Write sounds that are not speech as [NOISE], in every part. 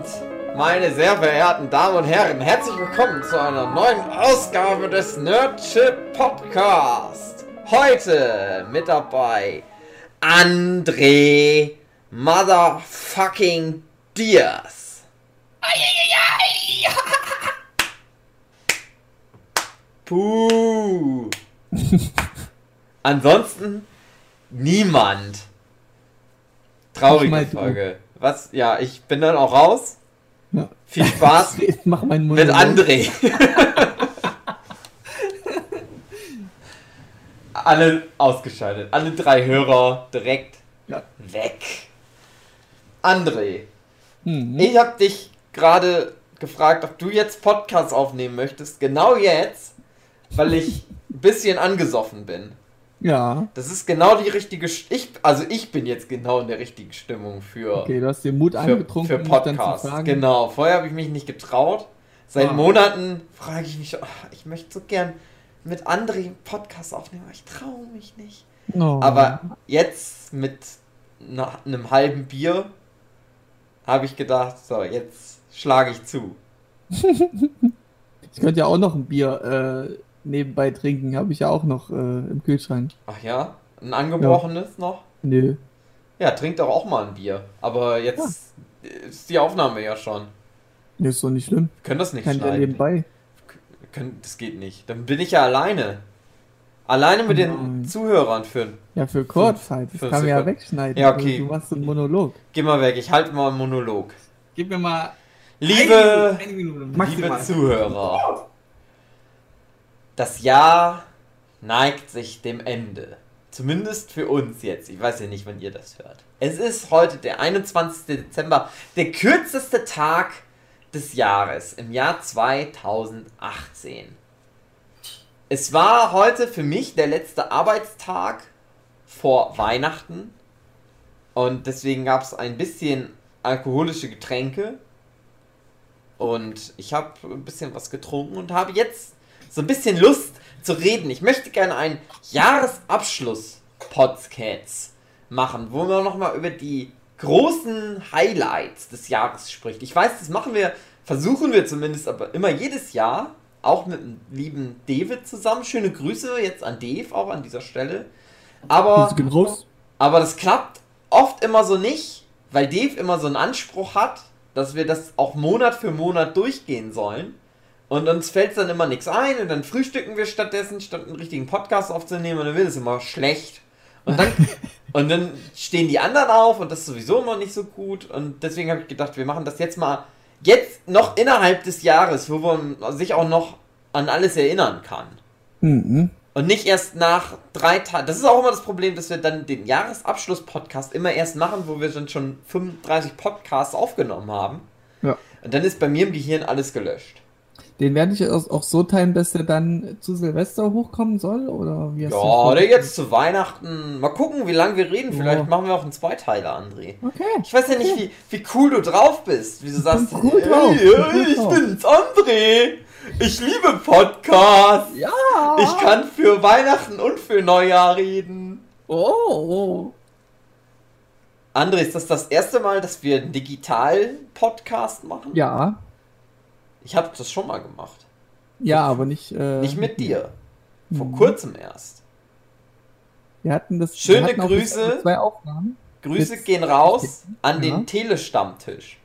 Und meine sehr verehrten Damen und Herren, herzlich willkommen zu einer neuen Ausgabe des Nerdship Podcast. Heute mit dabei André Motherfucking Diaz. Puh. [LAUGHS] Ansonsten niemand. Traurige mal du. Was? Ja, ich bin dann auch raus. Ja. Viel Spaß [LAUGHS] Mach meinen Mund. mit André. [LAUGHS] Alle ausgeschaltet. Alle drei Hörer direkt Ja. weg. André, Mhm. ich habe dich gerade gefragt, ob du jetzt Podcast aufnehmen möchtest. Genau jetzt, weil ich ein bisschen angesoffen bin. Ja. Das ist genau die richtige. St ich, also ich bin jetzt genau in der richtigen Stimmung für, Okay, du hast den Mut für, angetrunken, für dann zu Podcast. fragen. Genau. Vorher habe ich mich nicht getraut. Seit Ah. Monaten frage ich mich, ach, ich möchte so gern mit André Podcast aufnehmen, aber ich traue mich nicht. Oh. Aber jetzt mit einem halben Bier habe ich gedacht, so, jetzt schlage ich zu. [LAUGHS] ich könnte ja auch noch ein Bier äh, nebenbei trinken. Habe ich ja auch noch äh, im Kühlschrank. Ach ja? Ein angebrochenes noch? Nö. Ja, trink doch auch mal ein Bier. Aber jetzt ist die Aufnahme ja schon. Ist doch nicht schlimm. Wir können das nicht Kann ja schneiden. nebenbei. Können, das geht nicht. Dann bin ich ja alleine. Alleine mit den. Zuhörern für. Ja, für kurz halt. Das kann man ja wegschneiden. Ja, okay. Du machst einen Monolog. Geh mal weg, ich halte mal einen Monolog. Gib mir mal Liebe, eine Minute. liebe Zuhörer, das Jahr neigt sich dem Ende. Zumindest für uns jetzt. Ich weiß ja nicht, wann ihr das hört. Es ist heute der 21. Dezember, der kürzeste Tag des Jahres im Jahr 2018. Es war heute für mich der letzte Arbeitstag vor Weihnachten und deswegen gab es ein bisschen alkoholische Getränke und ich habe ein bisschen was getrunken und habe jetzt so ein bisschen Lust zu reden. Ich möchte gerne einen Jahresabschluss-Podcast machen, wo man nochmal über die großen Highlights des Jahres spricht. Ich weiß, das machen wir, versuchen wir zumindest, aber immer jedes Jahr, auch mit dem lieben David zusammen. Schöne Grüße jetzt an Dave auch an dieser Stelle. Aber aber das klappt oft immer so nicht, weil Dave immer so einen Anspruch hat, dass wir das auch Monat für Monat durchgehen sollen. Und uns fällt dann immer nichts ein und dann frühstücken wir stattdessen, statt einen richtigen Podcast aufzunehmen und dann wird es immer schlecht. Und dann, [LAUGHS] und dann stehen die anderen auf und das ist sowieso immer nicht so gut. Und deswegen habe ich gedacht, wir machen das jetzt mal, jetzt noch innerhalb des Jahres, wo man sich auch noch an alles erinnern kann. Mhm. Und nicht erst nach drei Tagen. Das ist auch immer das Problem, dass wir dann den Jahresabschluss-Podcast immer erst machen, wo wir dann schon 35 Podcasts aufgenommen haben. Ja. Und dann ist bei mir im Gehirn alles gelöscht. Den werde ich auch so teilen, dass der dann zu Silvester hochkommen soll? Oder wie Ja, oder jetzt zu Weihnachten. Mal gucken, wie lange wir reden. Vielleicht Ja. machen wir auch einen Zweiteiler, André. Okay. Ich weiß ja nicht, wie, wie cool du drauf bist. Wie du sagst, bin cool drauf. "Hey, Ich bin cool ich drauf." bin's, André. Ich liebe Podcasts. Ja. Ich kann für Weihnachten und für Neujahr reden. Oh. André, ist das das erste Mal, dass wir einen Digital-Podcast machen? Ja. Ich habe das schon mal gemacht. Ja, aber nicht. Äh, Nicht mit dir. Vor Mhm. kurzem erst. Wir hatten das. Schöne hatten Grüße. Zwei Aufnahmen. Grüße gehen raus an Ja. den Telestammtisch.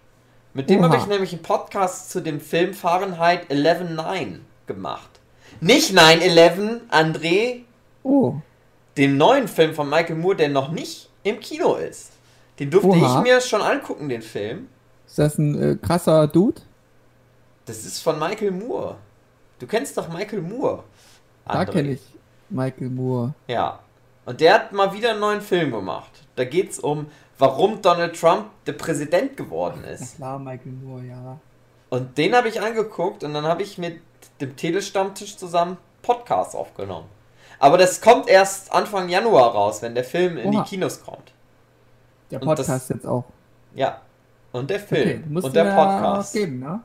Mit dem habe ich nämlich einen Podcast zu dem Film Fahrenheit 11.9 gemacht. Nicht 9-11, André, Oh. dem neuen Film von Michael Moore, der noch nicht im Kino ist. Den durfte Oha. ich mir schon angucken, den Film. Ist das ein äh, krasser Dude? Das ist von Michael Moore. Du kennst doch Michael Moore. Da André. kenne ich Michael Moore. Ja. Und der hat mal wieder einen neuen Film gemacht. Da geht es um, warum Donald Trump der Präsident geworden ist. klar, Michael Moore, ja. Und den habe ich angeguckt und dann habe ich mit dem Telestammtisch zusammen Podcast aufgenommen. Aber das kommt erst Anfang Januar raus, wenn der Film in Oha. die Kinos kommt. Der Und das- Podcast jetzt auch. Ja. Und der Okay, Film. musst und der Podcast. geben, ne?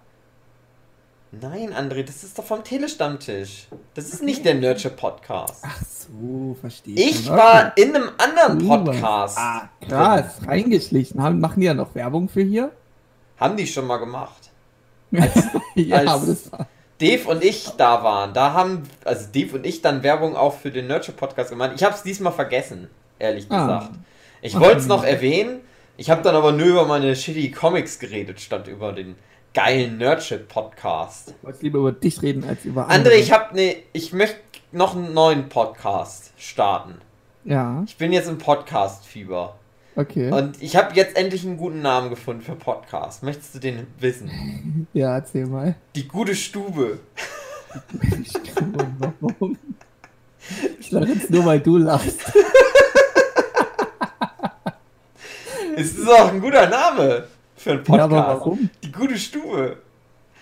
Nein, André, das ist doch vom Telestammtisch. Das ist nicht der Nurture Podcast. Ach so, verstehe Ich schon. war in einem anderen Podcast. Ah, krass, reingeschlichen. Haben, machen die ja noch Werbung für hier? haben die schon mal gemacht. [LAUGHS] ja, als- aber das war. Dave und ich da waren, da haben, also Dave und ich dann Werbung auch für den Nurture Podcast gemacht. Ich habe es diesmal vergessen, ehrlich Ah. gesagt. Ich Ach, wollte es noch erwähnen, ich habe dann aber nur über meine shitty Comics geredet, statt über den geilen Nurture Podcast. Ich wollte lieber über dich reden als über André, andere. ich habe ne, ich möchte noch einen neuen Podcast starten. Ja, Ich bin jetzt im Podcast-Fieber. okay. Und ich habe jetzt endlich einen guten Namen gefunden für Podcast. Möchtest du den wissen? [LAUGHS] Ja, erzähl mal. Die gute Stube. Warum? Ich lache jetzt nur, weil du lachst. [LAUGHS] Es ist auch ein guter Name für einen Ja, Podcast. aber warum? Die gute Stube.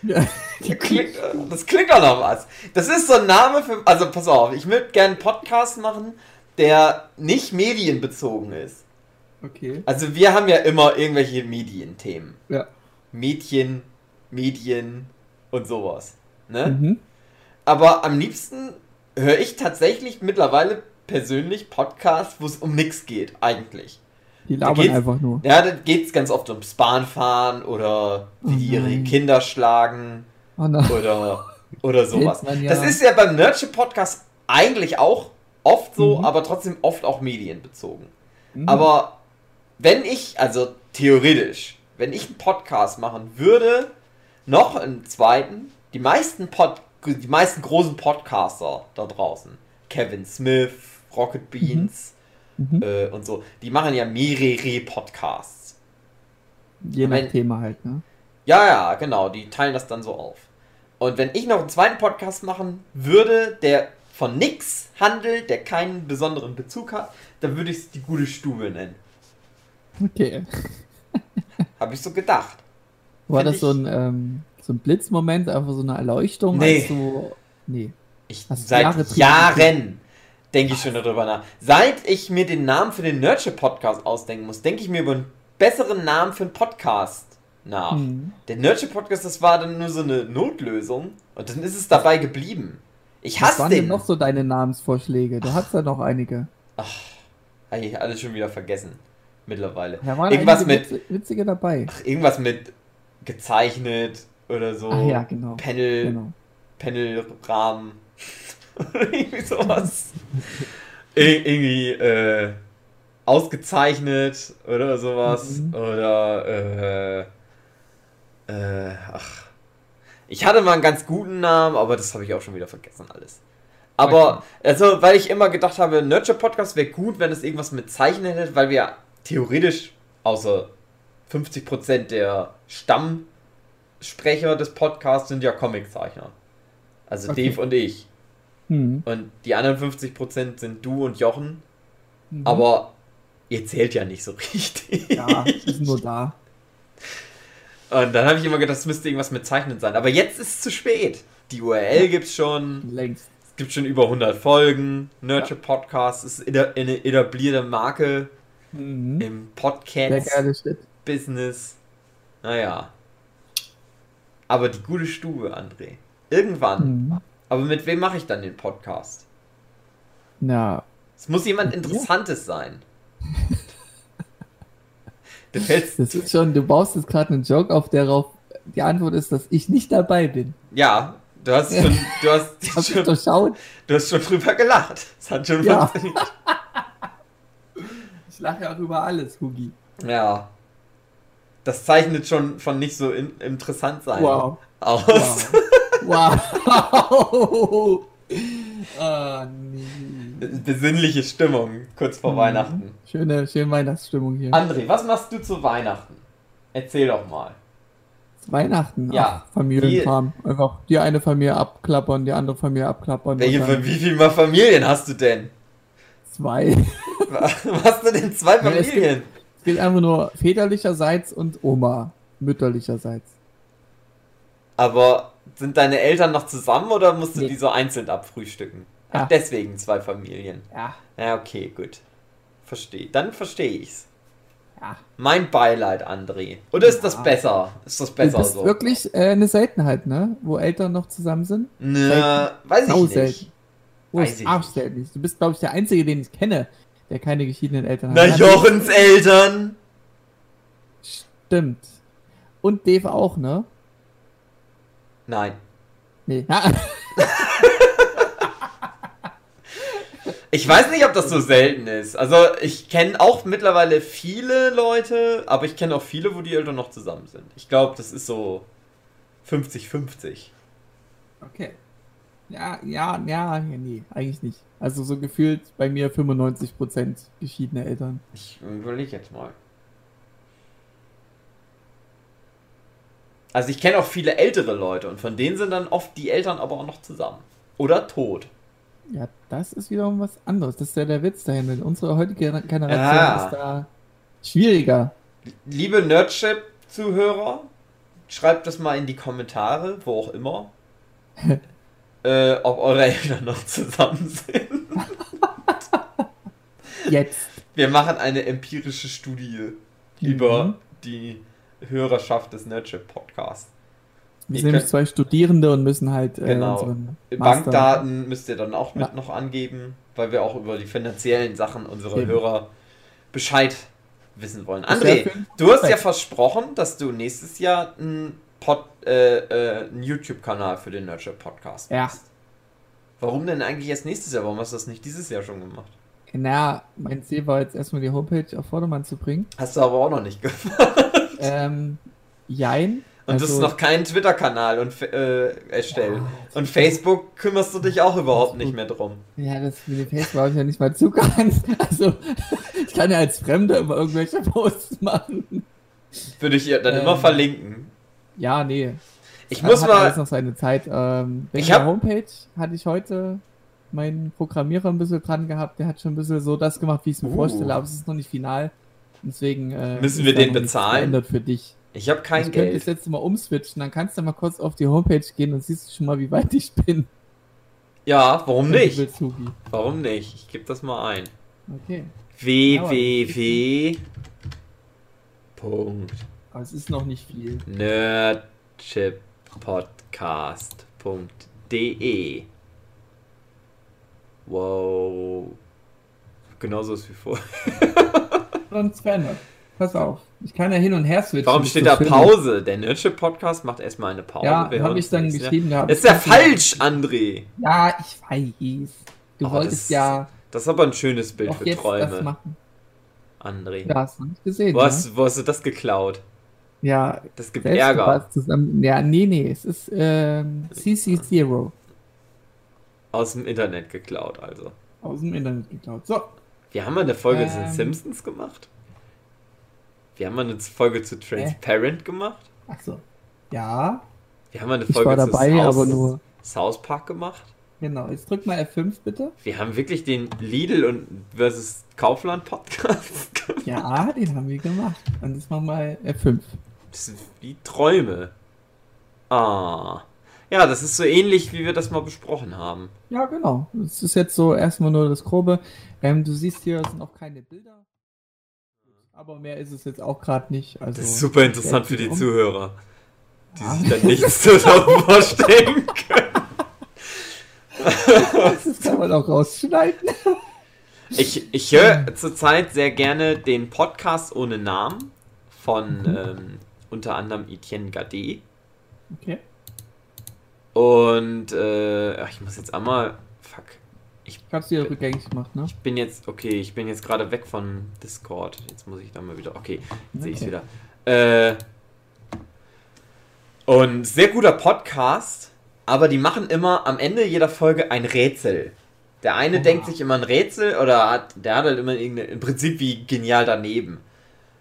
Ja, [LAUGHS] Das klingt, das klingt doch noch was. Das ist so ein Name für. Also pass auf, ich würde gerne einen Podcast machen, der nicht medienbezogen ist. okay. Also wir haben ja immer irgendwelche Medienthemen. Ja. Mädchen, Medien und sowas. Ne? Mhm. Aber am liebsten höre ich tatsächlich mittlerweile persönlich Podcasts, wo es um nichts geht, eigentlich. Die labern geht's- einfach nur. Ja, da geht es ganz oft ums Bahnfahren oder wie die Oh ihre. Kinder schlagen Oh oder, oder sowas. Man ja. Das ist ja beim Nurture Podcast eigentlich auch oft so, Mhm. aber trotzdem oft auch medienbezogen. Mhm. Aber wenn ich, also theoretisch, wenn ich einen Podcast machen würde, noch einen zweiten, die meisten, Pod, die meisten großen Podcaster da draußen, Kevin Smith, Rocket Beans Mhm. Äh, und so, die machen ja mehrere Podcasts. Je nach wenn- Thema halt, ne? Ja, ja, genau, die teilen das dann so auf. Und wenn ich noch einen zweiten Podcast machen würde, der von nix handelt, der keinen besonderen Bezug hat, dann würde ich es die gute Stube nennen. Okay. [LAUGHS] Habe ich so gedacht. War Find das so ein, ähm, so ein Blitzmoment, einfach so eine Erleuchtung? Nee. Du, nee. Ich, du seit Jahre Jahren, denke ich schon darüber nach. Seit ich mir den Namen für den Nurture Podcast ausdenken muss, denke ich mir über einen besseren Namen für einen Podcast nach. Hm. Der Nurture Podcast, das war dann nur so eine Notlösung und dann ist es dabei geblieben. Ich Was hasse waren den. denn noch so deine Namensvorschläge? Du hast ja noch einige. Hab ich alles schon wieder vergessen. Mittlerweile. Da waren irgendwas mit, Witze- witzige dabei. ach, irgendwas mit gezeichnet oder so. Ach ja, genau. Panel, Genau. Panelrahmen. Oder irgendwie sowas. [LAUGHS] Ir irgendwie äh, ausgezeichnet oder sowas. Mhm. Oder äh, äh, ach. Ich hatte mal einen ganz guten Namen, aber das habe ich auch schon wieder vergessen alles. Aber, also, weil ich immer gedacht habe, Nurture Podcast wäre gut, wenn es irgendwas mit Zeichnen hätte, weil wir theoretisch, außer 50% der Stammsprecher des Podcasts sind ja Comiczeichner. Also Okay. Dave und ich. Hm. Und die anderen 50% sind du und Jochen. Mhm. Aber ihr zählt ja nicht so [LAUGHS] richtig. Ja, sind nur da. Und dann habe ich immer gedacht, das müsste irgendwas mit Zeichnen sein. Aber jetzt ist es zu spät. Die URL gibt's schon. Längst. Es gibt schon über 100 Folgen. Nurture Podcast ist eine etablierte Marke Mhm. im. Podcast-Business. Naja. Aber die gute Stube, André. Irgendwann. Mhm. Aber mit wem mache ich dann den Podcast? Ja, Es muss jemand? Interessantes sein. [LAUGHS] Du fällst. das ist schon, du baust jetzt gerade einen Joke auf, darauf die Antwort ist, dass ich nicht dabei bin. Ja, du hast schon. [LAUGHS] Du hast, schon, durchschaut? du hast schon drüber gelacht. Es hat schon Ja. funktioniert. [LAUGHS] Ich lache ja auch über alles, Hugi. Ja. Das zeichnet schon von nicht so in, interessant sein Wow. aus. Wow. Wow. [LAUGHS] Ah, nee. Besinnliche Stimmung kurz vor Mhm. Weihnachten. Schöne, schöne Weihnachtsstimmung hier. André, was machst du zu Weihnachten? Erzähl doch mal. Weihnachten. Ja. Ach, Familienkram. Einfach die eine Familie abklappern, die andere Familie abklappern. Welche, dann wie viele Mal Familien hast du denn? Zwei. [LAUGHS] Hast du denn zwei Ja, es Familien? Es geht einfach nur väterlicherseits und Oma mütterlicherseits. Aber sind deine Eltern noch zusammen oder musst du Nee. die so einzeln abfrühstücken? Ach, Ja. deswegen zwei Familien. Ja. Ja, okay, gut. Verstehe. Dann verstehe ich's. Ja. Mein Beileid, André. Oder ist das Ja. besser? Ist das Du besser bist so? wirklich äh, eine Seltenheit, ne? Wo Eltern noch zusammen sind. Nö, weiß ich Sau nicht. selten. Wo Weiß ist ich arschselten ist. Du bist, glaube ich, der Einzige, den ich kenne, der keine geschiedenen Eltern Na, hat. Jochens Eltern. Stimmt. Und Dave auch, ne? Nein. Nee. [LAUGHS] Ich weiß nicht, ob das so selten ist. Also ich kenne auch mittlerweile viele Leute, aber ich kenne auch viele, wo die Eltern noch zusammen sind. Ich glaube, das ist so 50-50. Okay. Ja, ja, ja, nee, eigentlich nicht. Also so gefühlt bei mir 95% geschiedene Eltern. Ich überlege jetzt mal. Also ich kenne auch viele ältere Leute und von denen sind dann oft die Eltern aber auch noch zusammen. Oder tot. Ja, das ist wiederum was anderes. Das ist ja der Witz dahin. Unsere heutige Generation Ja. ist da schwieriger. Liebe Nerdship-Zuhörer, schreibt das mal in die Kommentare, wo auch immer, [LAUGHS] äh, ob eure Eltern noch zusammen sind. Jetzt. Wir machen eine empirische Studie Mhm. über die Hörerschaft des Nerdship-Podcasts. Wir sind nämlich zwei Studierende und müssen halt äh, Genau. Bankdaten müsst ihr dann auch mit Ja. noch angeben, weil wir auch über die finanziellen Sachen unserer Eben. Hörer Bescheid wissen wollen. André, du hast ja versprochen, dass du nächstes Jahr einen, äh, äh, einen YouTube-Kanal für den Nurture Podcast Ja. machst. Warum denn eigentlich erst nächstes Jahr? Warum hast du das nicht dieses Jahr schon gemacht? Naja, mein Ziel war jetzt erstmal die Homepage auf Vordermann zu bringen. Hast du aber auch noch nicht gemacht. Ähm, jein. Und Also- hast noch keinen Twitter-Kanal und, äh, erstellt. Und Facebook kümmerst du dich auch überhaupt nicht mehr drum. Ja, das mit dem Facebook habe ich ja nicht mal Zugang. [LAUGHS] Also, ich kann ja als Fremder immer irgendwelche Posts machen. Würde ich ihr dann Ähm, immer verlinken. Ja, nee. Ich Das muss hat mal. alles noch seine Zeit. Ähm, Ich hab- Homepage hatte ich heute meinen Programmierer ein bisschen dran gehabt. Der hat schon ein bisschen so das gemacht, wie ich es mir Uh. vorstelle, aber es ist noch nicht final. Deswegen äh, Müssen wir den bezahlen? Für dich. Ich habe kein ich könnte Geld. es jetzt mal umswitchen, dann kannst du mal kurz auf die Homepage gehen und siehst du schon mal, wie weit ich bin. Ja, warum nicht? Warum nicht? Ich gebe das mal ein. Okay. www. Punkt. Aber es ist noch nicht viel. nerdchippodcast.de Wow. Genauso ist wie [LAUGHS] vor. Sonst verändert. Pass auf. Ich kann ja hin und her switchen. Warum steht da. Pause? Der Nerdship Podcast macht erstmal eine Pause. Ja, habe ich dann nächstes geschrieben gehabt. Das ist ja falsch, André. Ja, ich weiß. Du Aber wolltest das- ja Das ist aber ein schönes Bild für jetzt das Träume, machen. André. Ja, hast du nicht gesehen. Wo, ne? hast, wo hast du das geklaut? Ja, Das gibt Ärger. zusammen. Ja, nee, nee, es ist ähm, CC0 Aus dem Internet geklaut, also. aus dem Internet geklaut. So, Wir haben mal eine Folge zu den Ähm. Simpsons gemacht. Wir haben mal eine Folge zu Transparent gemacht. ach so. Ja, Wir haben mal eine ich Folge war dabei, zu South, aber nur. South Park gemacht. Genau, jetzt drück mal F5 bitte. Wir haben wirklich den Lidl und versus Kaufland Podcast [LAUGHS] gemacht. Ja, den haben wir gemacht. Und jetzt machen wir F5. Das sind wie Träume. Ah. Ja, das ist so ähnlich, wie wir das mal besprochen haben. Ja, genau. Das ist jetzt so erstmal nur das Grobe. Ähm, du siehst hier, es sind auch keine Bilder. Aber mehr ist es jetzt auch gerade nicht. Also, Das ist super interessant für die um. Zuhörer, die Ja. sich dann nichts [LAUGHS] darüber vorstellen können. [LAUGHS] Das kann man auch rausschneiden. Ich, ich höre zurzeit sehr gerne den Podcast ohne Namen von Mhm. ähm, unter anderem Etienne Gade. Okay. Und äh, ich muss jetzt einmal. Ich hab's wieder rückgängig gemacht, ne? Ich bin jetzt. Okay, ich bin jetzt gerade weg von Discord. Jetzt muss ich da mal wieder. Okay, jetzt sehe ich Okay. wieder. Äh, und sehr guter Podcast, aber die machen immer am Ende jeder Folge ein Rätsel. Der eine Oha. denkt sich immer ein Rätsel oder hat, der hat halt immer irgendeine, im Prinzip wie genial daneben.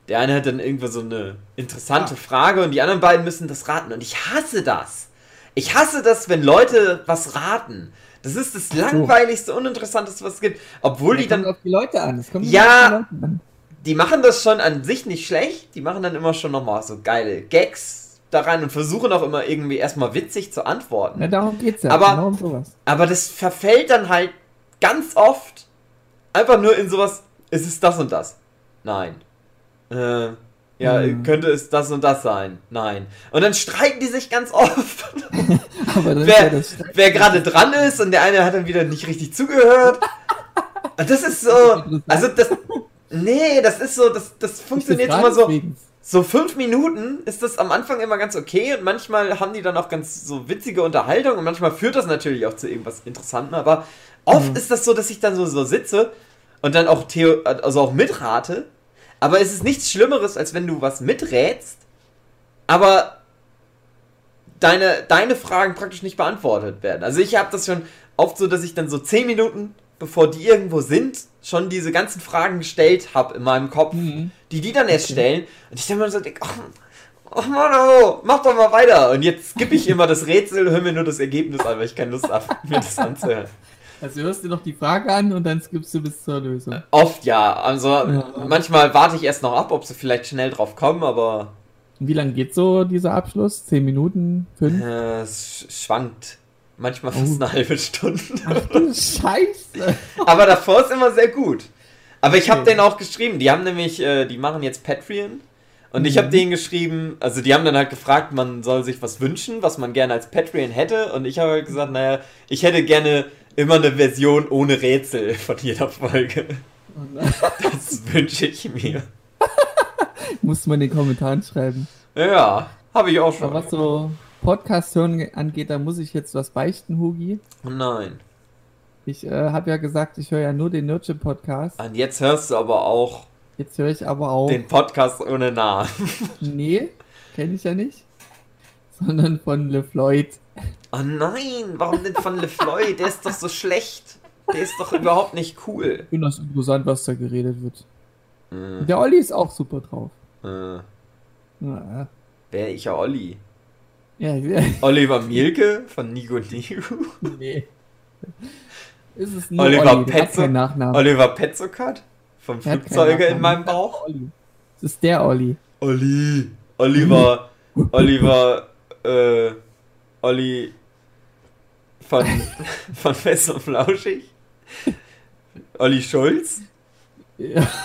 Der eine hat dann irgendwo so eine interessante Ah. Frage und die anderen beiden müssen das raten. Und ich hasse das. Ich hasse das, wenn Leute was raten. Das ist das langweiligste, uninteressanteste, was es gibt. Obwohl die Ja, kommt dann auf die Leute an. Kommt Ja. die an. die machen das schon an sich nicht schlecht. Die machen dann immer schon nochmal so geile Gags da rein und versuchen auch immer irgendwie erstmal witzig zu antworten. Ja, darum geht's ja. Aber- genau um sowas. Aber das verfällt dann halt ganz oft einfach nur in sowas, ist es das und das? Nein. Äh, ja, Hm. könnte es das und das sein? Nein. Und dann streiten die sich ganz oft. [LAUGHS] Aber dann wer, ja wer gerade dran ist und der eine hat dann wieder nicht richtig zugehört. Und [LAUGHS] das ist so, also das, nee, das ist so, das, das funktioniert immer so, so fünf Minuten ist das am Anfang immer ganz okay und manchmal haben die dann auch ganz so witzige Unterhaltung und manchmal führt das natürlich auch zu irgendwas Interessantem, aber oft Mhm. ist das so, dass ich dann so, so sitze und dann auch Theo, also auch mitrate, aber es ist nichts Schlimmeres, als wenn du was miträtst, aber deine, deine Fragen praktisch nicht beantwortet werden. Also ich habe das schon oft so, dass ich dann so zehn Minuten, bevor die irgendwo sind, schon diese ganzen Fragen gestellt habe in meinem Kopf, Mhm. die die dann erst Okay. stellen. Und ich dann mal so denke, ach, ach Mann, oh, mach doch mal weiter. Und jetzt skippe ich immer das Rätsel, höre mir nur das Ergebnis an, weil ich keine Lust habe, mir das anzuhören. Also hörst du noch die Frage an und dann skippst du bis zur Lösung. Oft ja. Also Ja. manchmal warte ich erst noch ab, ob sie vielleicht schnell drauf kommen, aber wie lange geht so dieser Abschluss? Zehn Minuten? Fünf? äh, es sch- schwankt. Manchmal fast Oh. eine halbe Stunde. Ach du Scheiße! [LAUGHS] Aber davor ist immer sehr gut. Aber ich habe Okay. denen auch geschrieben, die haben nämlich, äh, die machen jetzt Patreon. Und ich Mhm. habe denen geschrieben, also die haben dann halt gefragt, man soll sich was wünschen, was man gerne als Patreon hätte. Und ich habe halt gesagt, naja, ich hätte gerne immer eine Version ohne Rätsel von jeder Folge. Dann Das wünsche ich mir. [LAUGHS] muss man in den Kommentaren schreiben. Ja, habe ich auch Aber schon. was so Podcast hören angeht, da muss ich jetzt was beichten, Hugi. Oh nein. Ich äh, habe ja gesagt, ich höre ja nur den Nerdship Podcast. Und jetzt hörst du aber auch Jetzt höre ich aber auch. den Podcast ohne Namen. Nee, kenne ich ja nicht. Sondern von LeFloid. Oh nein, warum denn von LeFloid? Der ist doch so schlecht. Der ist doch überhaupt nicht cool. Ich finde das interessant, was da geredet wird. Äh, Der Olli ist auch super drauf. äh, Ja, wer ich ja Olli? ja, ja [LAUGHS] Oliver Mielke von Nigo Nigo? nee. Ist es nur Oliver Olli, Petzo? Oliver Petzokat? Vom Der Flugzeuge in meinem Bauch? Das ist der Olli. Olli. Oliver. Oliver. Äh. Olli. Von. [LAUGHS] Von Fest und Flauschig? Olli Schulz? Ja. [LAUGHS]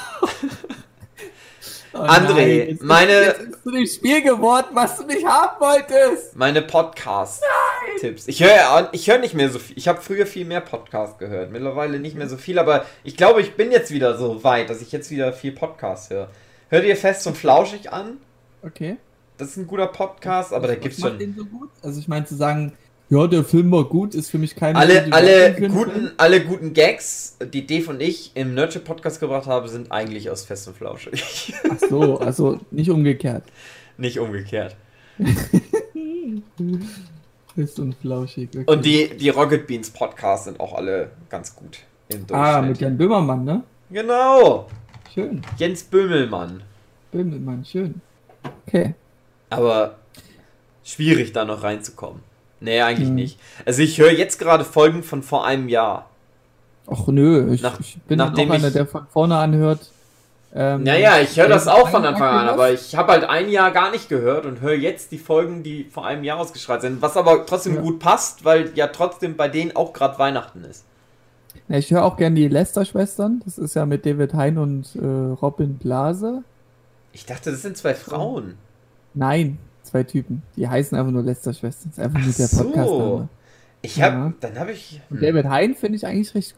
Oh André, nein, jetzt meine- Ist, jetzt bist du dem Spiel geworden, was du nicht haben wolltest. Meine Podcast-Tipps. Ich höre ich höre nicht mehr so viel. Ich habe früher viel mehr Podcast gehört. Mittlerweile nicht mehr so viel, aber ich glaube, ich bin jetzt wieder so weit, dass ich jetzt wieder viel Podcast höre. Hör dir Fest und Flauschig an. Okay. Das ist ein guter Podcast, aber da Was gibt's macht schon. den so gut? Also ich meine zu sagen, ja, der Film war gut, ist für mich keine Alle, alle, guten, alle guten Gags, die Dave und ich im Nerdship Podcast gebracht haben, sind eigentlich aus Fest und Flauschig. Ach so, also nicht umgekehrt. nicht umgekehrt. [LAUGHS] Fest und flauschig. Okay. Und die, die Rocket Beans Podcasts sind auch alle ganz gut im Ah, Durchschnitt. mit Jan Böhmermann, ne? genau. Schön. Jens Böhmelmann. Böhmermann, schön. Okay. Aber schwierig da noch reinzukommen. Nee, eigentlich Hm. nicht. Also ich höre jetzt gerade Folgen von vor einem Jahr. Ach nö, ich, Nach- ich bin auch einer, der von vorne anhört. Ähm, Naja, ich höre das auch von Anfang an, aber ich habe halt ein Jahr gar nicht gehört und höre jetzt die Folgen, die vor einem Jahr ausgestrahlt sind. Was aber trotzdem Ja. gut passt, weil ja trotzdem bei denen auch gerade Weihnachten ist. Ja, ich höre auch gern die Lester-Schwestern. Das ist ja mit David Hein und äh, Robin Blase. Ich dachte, das sind zwei Frauen. Nein, zwei Typen. Die heißen einfach nur Lester-Schwestern. Das ist einfach Ach nur der so. Podcast-Name. Ich habe, Ja. dann habe ich. Hm. David Hein finde ich eigentlich recht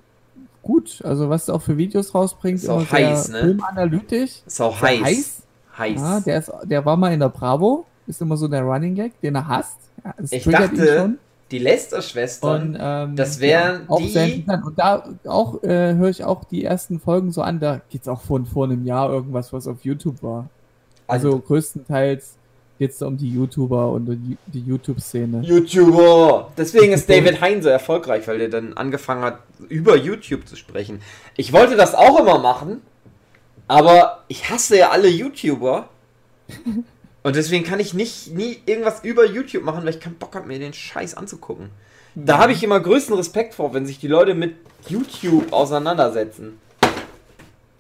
gut. Also was er auch für Videos rausbringt, Ist auch heiß, ne? filmanalytisch. Ist auch heiß. heiß. Heiß. Ja, der, ist, der war mal in der Bravo. Ist immer so der Running Gag, den er hasst. Ja, Ich dachte, schon. Die Lester-Schwestern. Ähm, das wären auch die-. Und da auch äh, höre ich auch die ersten Folgen so an. Da geht's auch von vor einem Jahr irgendwas, was auf YouTube war. Also größtenteils geht's da um die YouTuber und die, die YouTube-Szene. YouTuber. Deswegen ist [LAUGHS] David Hein so erfolgreich, weil der dann angefangen hat, über YouTube zu sprechen. Ich wollte das auch immer machen, aber ich hasse ja alle YouTuber. [LAUGHS] Und deswegen kann ich nicht nie irgendwas über YouTube machen, weil ich keinen Bock habe, mir den Scheiß anzugucken. Da habe ich immer größten Respekt vor, wenn sich die Leute mit YouTube auseinandersetzen.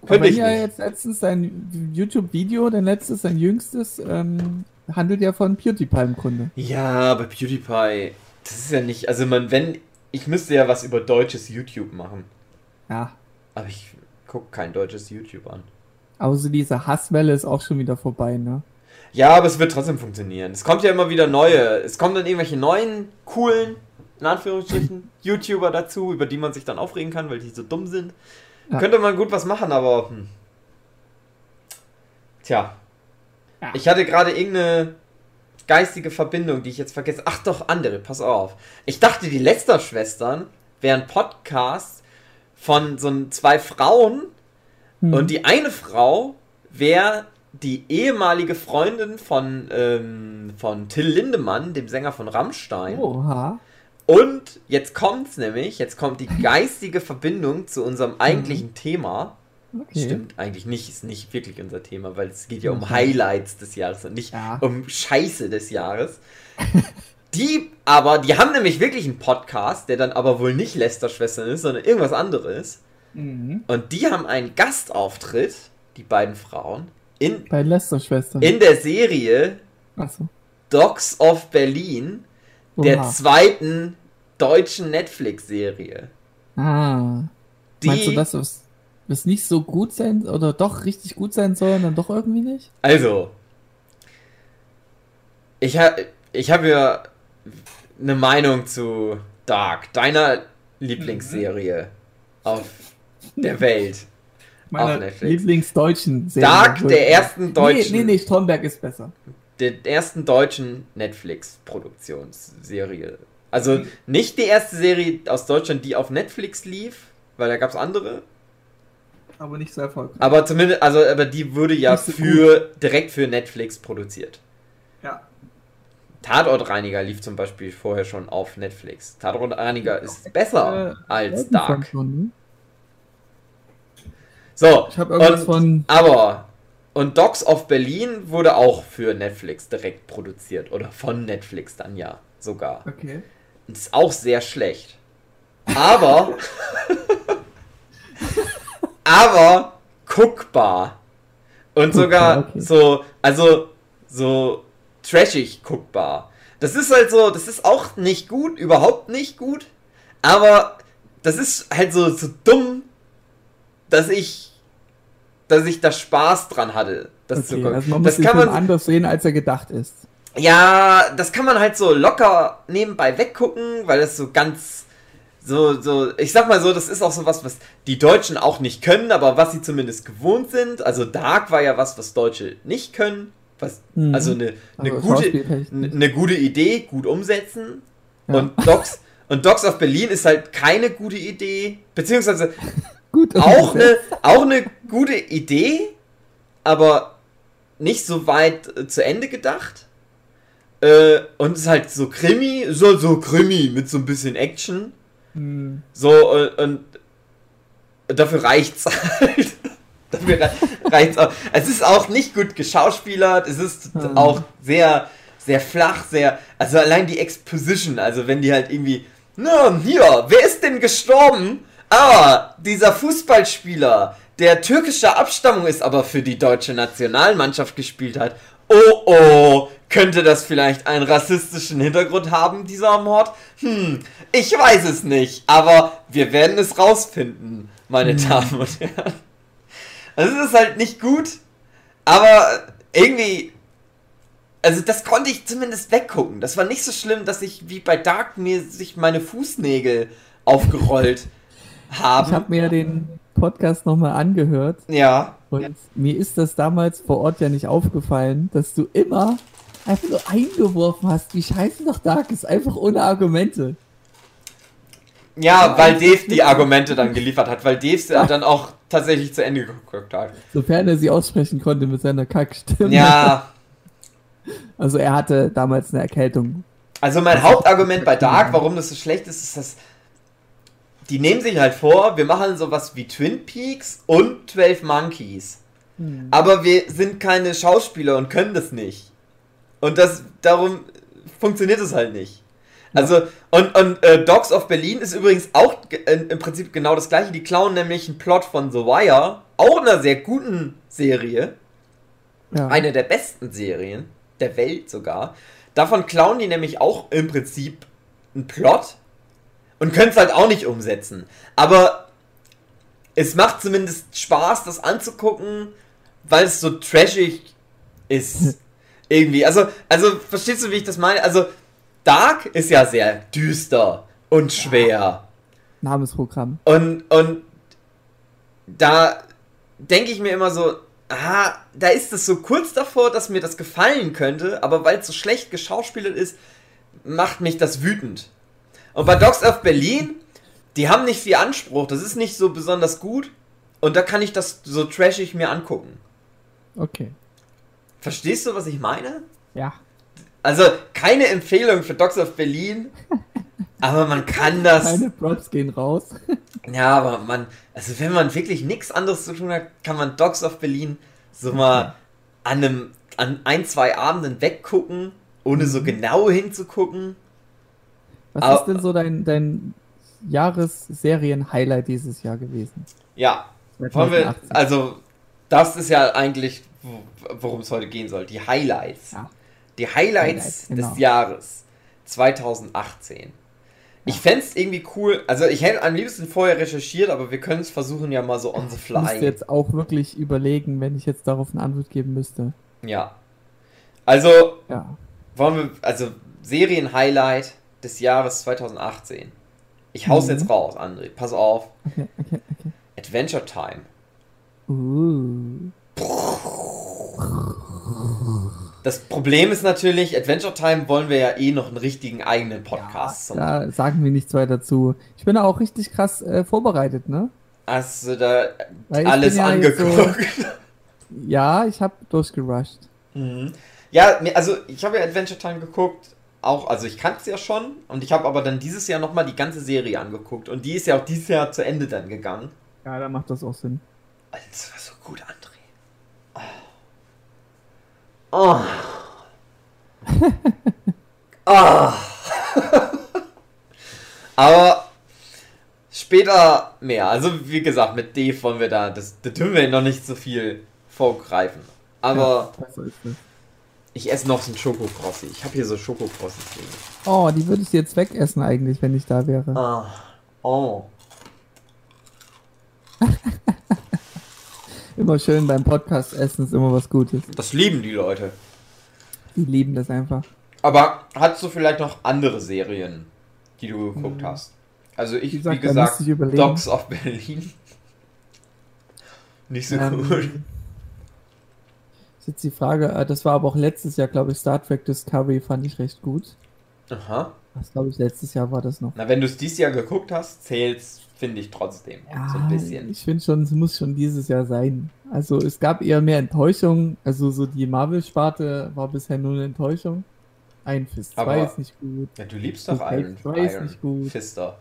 Könnte ich ja nicht. jetzt letztens sein YouTube-Video, dein letztes, sein jüngstes, ähm, handelt ja von PewDiePie im Grunde. Ja, aber PewDiePie, das ist ja nicht, also man, wenn, ich müsste ja was über deutsches YouTube machen. Ja. Aber ich gucke kein deutsches YouTube an. Aber so diese Hasswelle ist auch schon wieder vorbei, ne? Ja, aber es wird trotzdem funktionieren. Es kommt ja immer wieder neue. Es kommen dann irgendwelche neuen, coolen, in Anführungsstrichen, [LAUGHS] YouTuber dazu, über die man sich dann aufregen kann, weil die so dumm sind. Ja. Könnte man gut was machen, aber. Hm. Tja. Ja. Ich hatte gerade irgendeine geistige Verbindung, die ich jetzt vergesse. Ach doch, andere, pass auf. Ich dachte, die Lester-Schwestern wären Podcasts von so zwei Frauen hm. und die eine Frau wäre die ehemalige Freundin von, ähm, von Till Lindemann, dem Sänger von Rammstein. Oha. Und jetzt kommt's nämlich, jetzt kommt die geistige Verbindung zu unserem eigentlichen mhm. Thema. Okay. Stimmt eigentlich nicht, ist nicht wirklich unser Thema, weil es geht ja um Highlights des Jahres und nicht ja. um Scheiße des Jahres. [LAUGHS] die aber, die haben nämlich wirklich einen Podcast, der dann aber wohl nicht Lester-Schwestern ist, sondern irgendwas anderes. Mhm. Und die haben einen Gastauftritt, die beiden Frauen, in, Bei Lester-Schwestern. In der Serie so. Dogs of Berlin, Oha. der zweiten deutschen Netflix-Serie. Ah. Die, Meinst du, dass es, es nicht so gut sein oder doch richtig gut sein soll und dann doch irgendwie nicht? Also, ich habe ich hab ja eine Meinung zu Dark, deiner Lieblingsserie mhm. auf der Welt meiner Lieblingsdeutschen Serie. Dark, der ersten deutschen. Nee, nee, nee, Stromberg ist besser. Der ersten deutschen Netflix-Produktionsserie. Also mhm. nicht die erste Serie aus Deutschland, die auf Netflix lief, weil da gab es andere. Aber nicht so erfolgreich. Aber zumindest, also, aber die wurde ja so für gut. direkt für Netflix produziert. Ja. Tatortreiniger lief zum Beispiel vorher schon auf Netflix. Tatortreiniger ist besser äh, als Dark. Schon, ne? So, ich habe irgendwas und, von. Aber, und Dogs of Berlin wurde auch für Netflix direkt produziert. Oder von Netflix dann ja sogar. Okay. Ist auch sehr schlecht. Aber. [LAUGHS] [LAUGHS] aber guckbar. Und sogar okay. so, also so trashig guckbar. Das ist halt so, das ist auch nicht gut, überhaupt nicht gut. Aber das ist halt so, so dumm, dass ich, dass ich da Spaß dran hatte, das okay, zu gucken. Also man muss das kann man anders sehen, als er gedacht ist. Ja, das kann man halt so locker nebenbei weggucken, weil das so ganz so, so, ich sag mal so, das ist auch so was, was die Deutschen auch nicht können, aber was sie zumindest gewohnt sind. Also Dark war ja was, was Deutsche nicht können. Was, mhm. Also eine, eine, also gute, eine gute Idee, gut umsetzen. Ja. Und Docs, und Docs of Berlin ist halt keine gute Idee, beziehungsweise [LAUGHS] Gut, auch, eine, auch eine gute Idee, aber nicht so weit äh, zu Ende gedacht. Äh, und es ist halt so Krimi, so, so Krimi mit so ein bisschen Action. Hm. So, und, und dafür reicht's [LAUGHS] halt. dafür reicht's auch. Es ist auch nicht gut geschauspielert, es ist hm. auch sehr, sehr flach, sehr. Also allein die Exposition, also wenn die halt irgendwie. Na, hier, wer ist denn gestorben? Ah, dieser Fußballspieler, der türkischer Abstammung ist, aber für die deutsche Nationalmannschaft gespielt hat. Oh oh, könnte das vielleicht einen rassistischen Hintergrund haben, dieser Mord? Hm, ich weiß es nicht, aber wir werden es rausfinden, meine hm. Damen und Herren. Also es ist halt nicht gut, aber irgendwie also das konnte ich zumindest weggucken. Das war nicht so schlimm, dass ich wie bei Dark mir sich meine Fußnägel aufgerollt haben. Ich habe mir den Podcast nochmal angehört. Ja. Und mir ist das damals vor Ort ja nicht aufgefallen, dass du immer einfach nur eingeworfen hast, wie scheiße doch Dark ist, einfach ohne Argumente. Ja, weil Dave die Argumente dann geliefert hat, weil Dave ja. [LAUGHS] dann auch tatsächlich zu Ende geguckt hat. Sofern er sie aussprechen konnte mit seiner Kackstimme. Ja. [LAUGHS] Also er hatte damals eine Erkältung. Also mein Hauptargument bei Dark, warum das so schlecht ist, ist, dass die nehmen sich halt vor, wir machen sowas wie Twin Peaks und 12 Monkeys. Hm. Aber wir sind keine Schauspieler und können das nicht. Und das darum funktioniert es halt nicht. Also, und, und äh, Dogs of Berlin ist übrigens auch äh, im Prinzip genau das gleiche. Die klauen nämlich einen Plot von The Wire, auch einer sehr guten Serie. Ja. Eine der besten Serien der Welt sogar. Davon klauen die nämlich auch im Prinzip einen Plot und können es halt auch nicht umsetzen. Aber es macht zumindest Spaß, das anzugucken, weil es so trashig ist. [LAUGHS] Irgendwie. Also, also, verstehst du, wie ich das meine? Also, Dark ist ja sehr düster und schwer. Ja. Namensprogramm. Und, und da denke ich mir immer so, ah, da ist es so kurz davor, dass mir das gefallen könnte, aber weil es so schlecht geschauspielert ist, macht mich das wütend. Und bei Dogs of Berlin, die haben nicht viel Anspruch, das ist nicht so besonders gut und da kann ich das so trashig mir angucken. Okay. Verstehst du, was ich meine? Ja. Also keine Empfehlung für Dogs of Berlin, [LAUGHS] aber man kann das. Keine Props gehen raus. [LAUGHS] Ja, aber man, also wenn man wirklich nichts anderes zu tun hat, kann man Dogs of Berlin so mal an einem, an ein, zwei Abenden weggucken, ohne so genau hinzugucken. Was Aber- ist denn so dein, dein Jahresserien-Highlight dieses Jahr gewesen? Ja, wollen wir, 2018. also das ist ja eigentlich, worum es heute gehen soll, die Highlights. Ja. Die Highlights Highlights, genau. des Jahres 2018. Ich fände es irgendwie cool, also ich hätte am liebsten vorher recherchiert, aber wir können es versuchen ja mal so on the Ich müsste fly. jetzt auch wirklich überlegen, wenn ich jetzt darauf eine Antwort geben müsste. Ja. Also, Ja. wollen wir, also Serien-Highlight des Jahres 2018. Ich hau's Mhm. jetzt raus, André. Pass auf. Okay, okay, okay. Adventure Time. Uh. Das Problem ist natürlich, Adventure Time wollen wir ja eh noch einen richtigen eigenen Podcast zum Da sagen wir nichts weiter dazu. Ich bin da auch richtig krass äh, vorbereitet, ne? Hast du da alles ja jetzt so- angeguckt? [LAUGHS] Ja, ich habe durchgerusht. Mhm. Ja, also ich habe ja Adventure Time geguckt, auch, also ich kannte es ja schon und ich habe aber dann dieses Jahr nochmal die ganze Serie angeguckt und die ist ja auch dieses Jahr zu Ende dann gegangen. Ja, da macht das auch Sinn. Alter, das war so gut, André. Oh. [LAUGHS] Oh. [LAUGHS] aber später mehr. Also wie gesagt, mit Dave wollen wir da, das, da dürfen wir noch nicht so viel vorgreifen. Aber Ja, ich esse noch so ein Schokokrossi. Ich habe hier so Schokokrossis liegen. Oh, die würde ich jetzt wegessen eigentlich, wenn ich da wäre. Ah. Oh. [LAUGHS] Immer schön beim Podcast essen ist immer was Gutes. Das lieben die Leute. Die lieben das einfach. Aber hast du vielleicht noch andere Serien, die du geguckt Hm. hast? Also ich, Wie wie gesagt, da gesagt, ich. Dogs of Berlin. [LAUGHS] Nicht so Ähm, cool. Ist jetzt die Frage, äh, das war aber auch letztes Jahr, glaube ich, Star Trek Discovery fand ich recht gut. Aha. Das glaube ich, letztes Jahr war das noch. Na, wenn du es dieses Jahr geguckt hast, zählt's, finde ich trotzdem. so ein bisschen. ich finde schon, es muss schon dieses Jahr sein. Also es gab eher mehr Enttäuschung. Also so die Marvel-Sparte war bisher nur eine Enttäuschung. Ein Fist 2 Aber- ist nicht gut. Ja, du liebst doch Iron, Troy ist Iron nicht gut. Fister.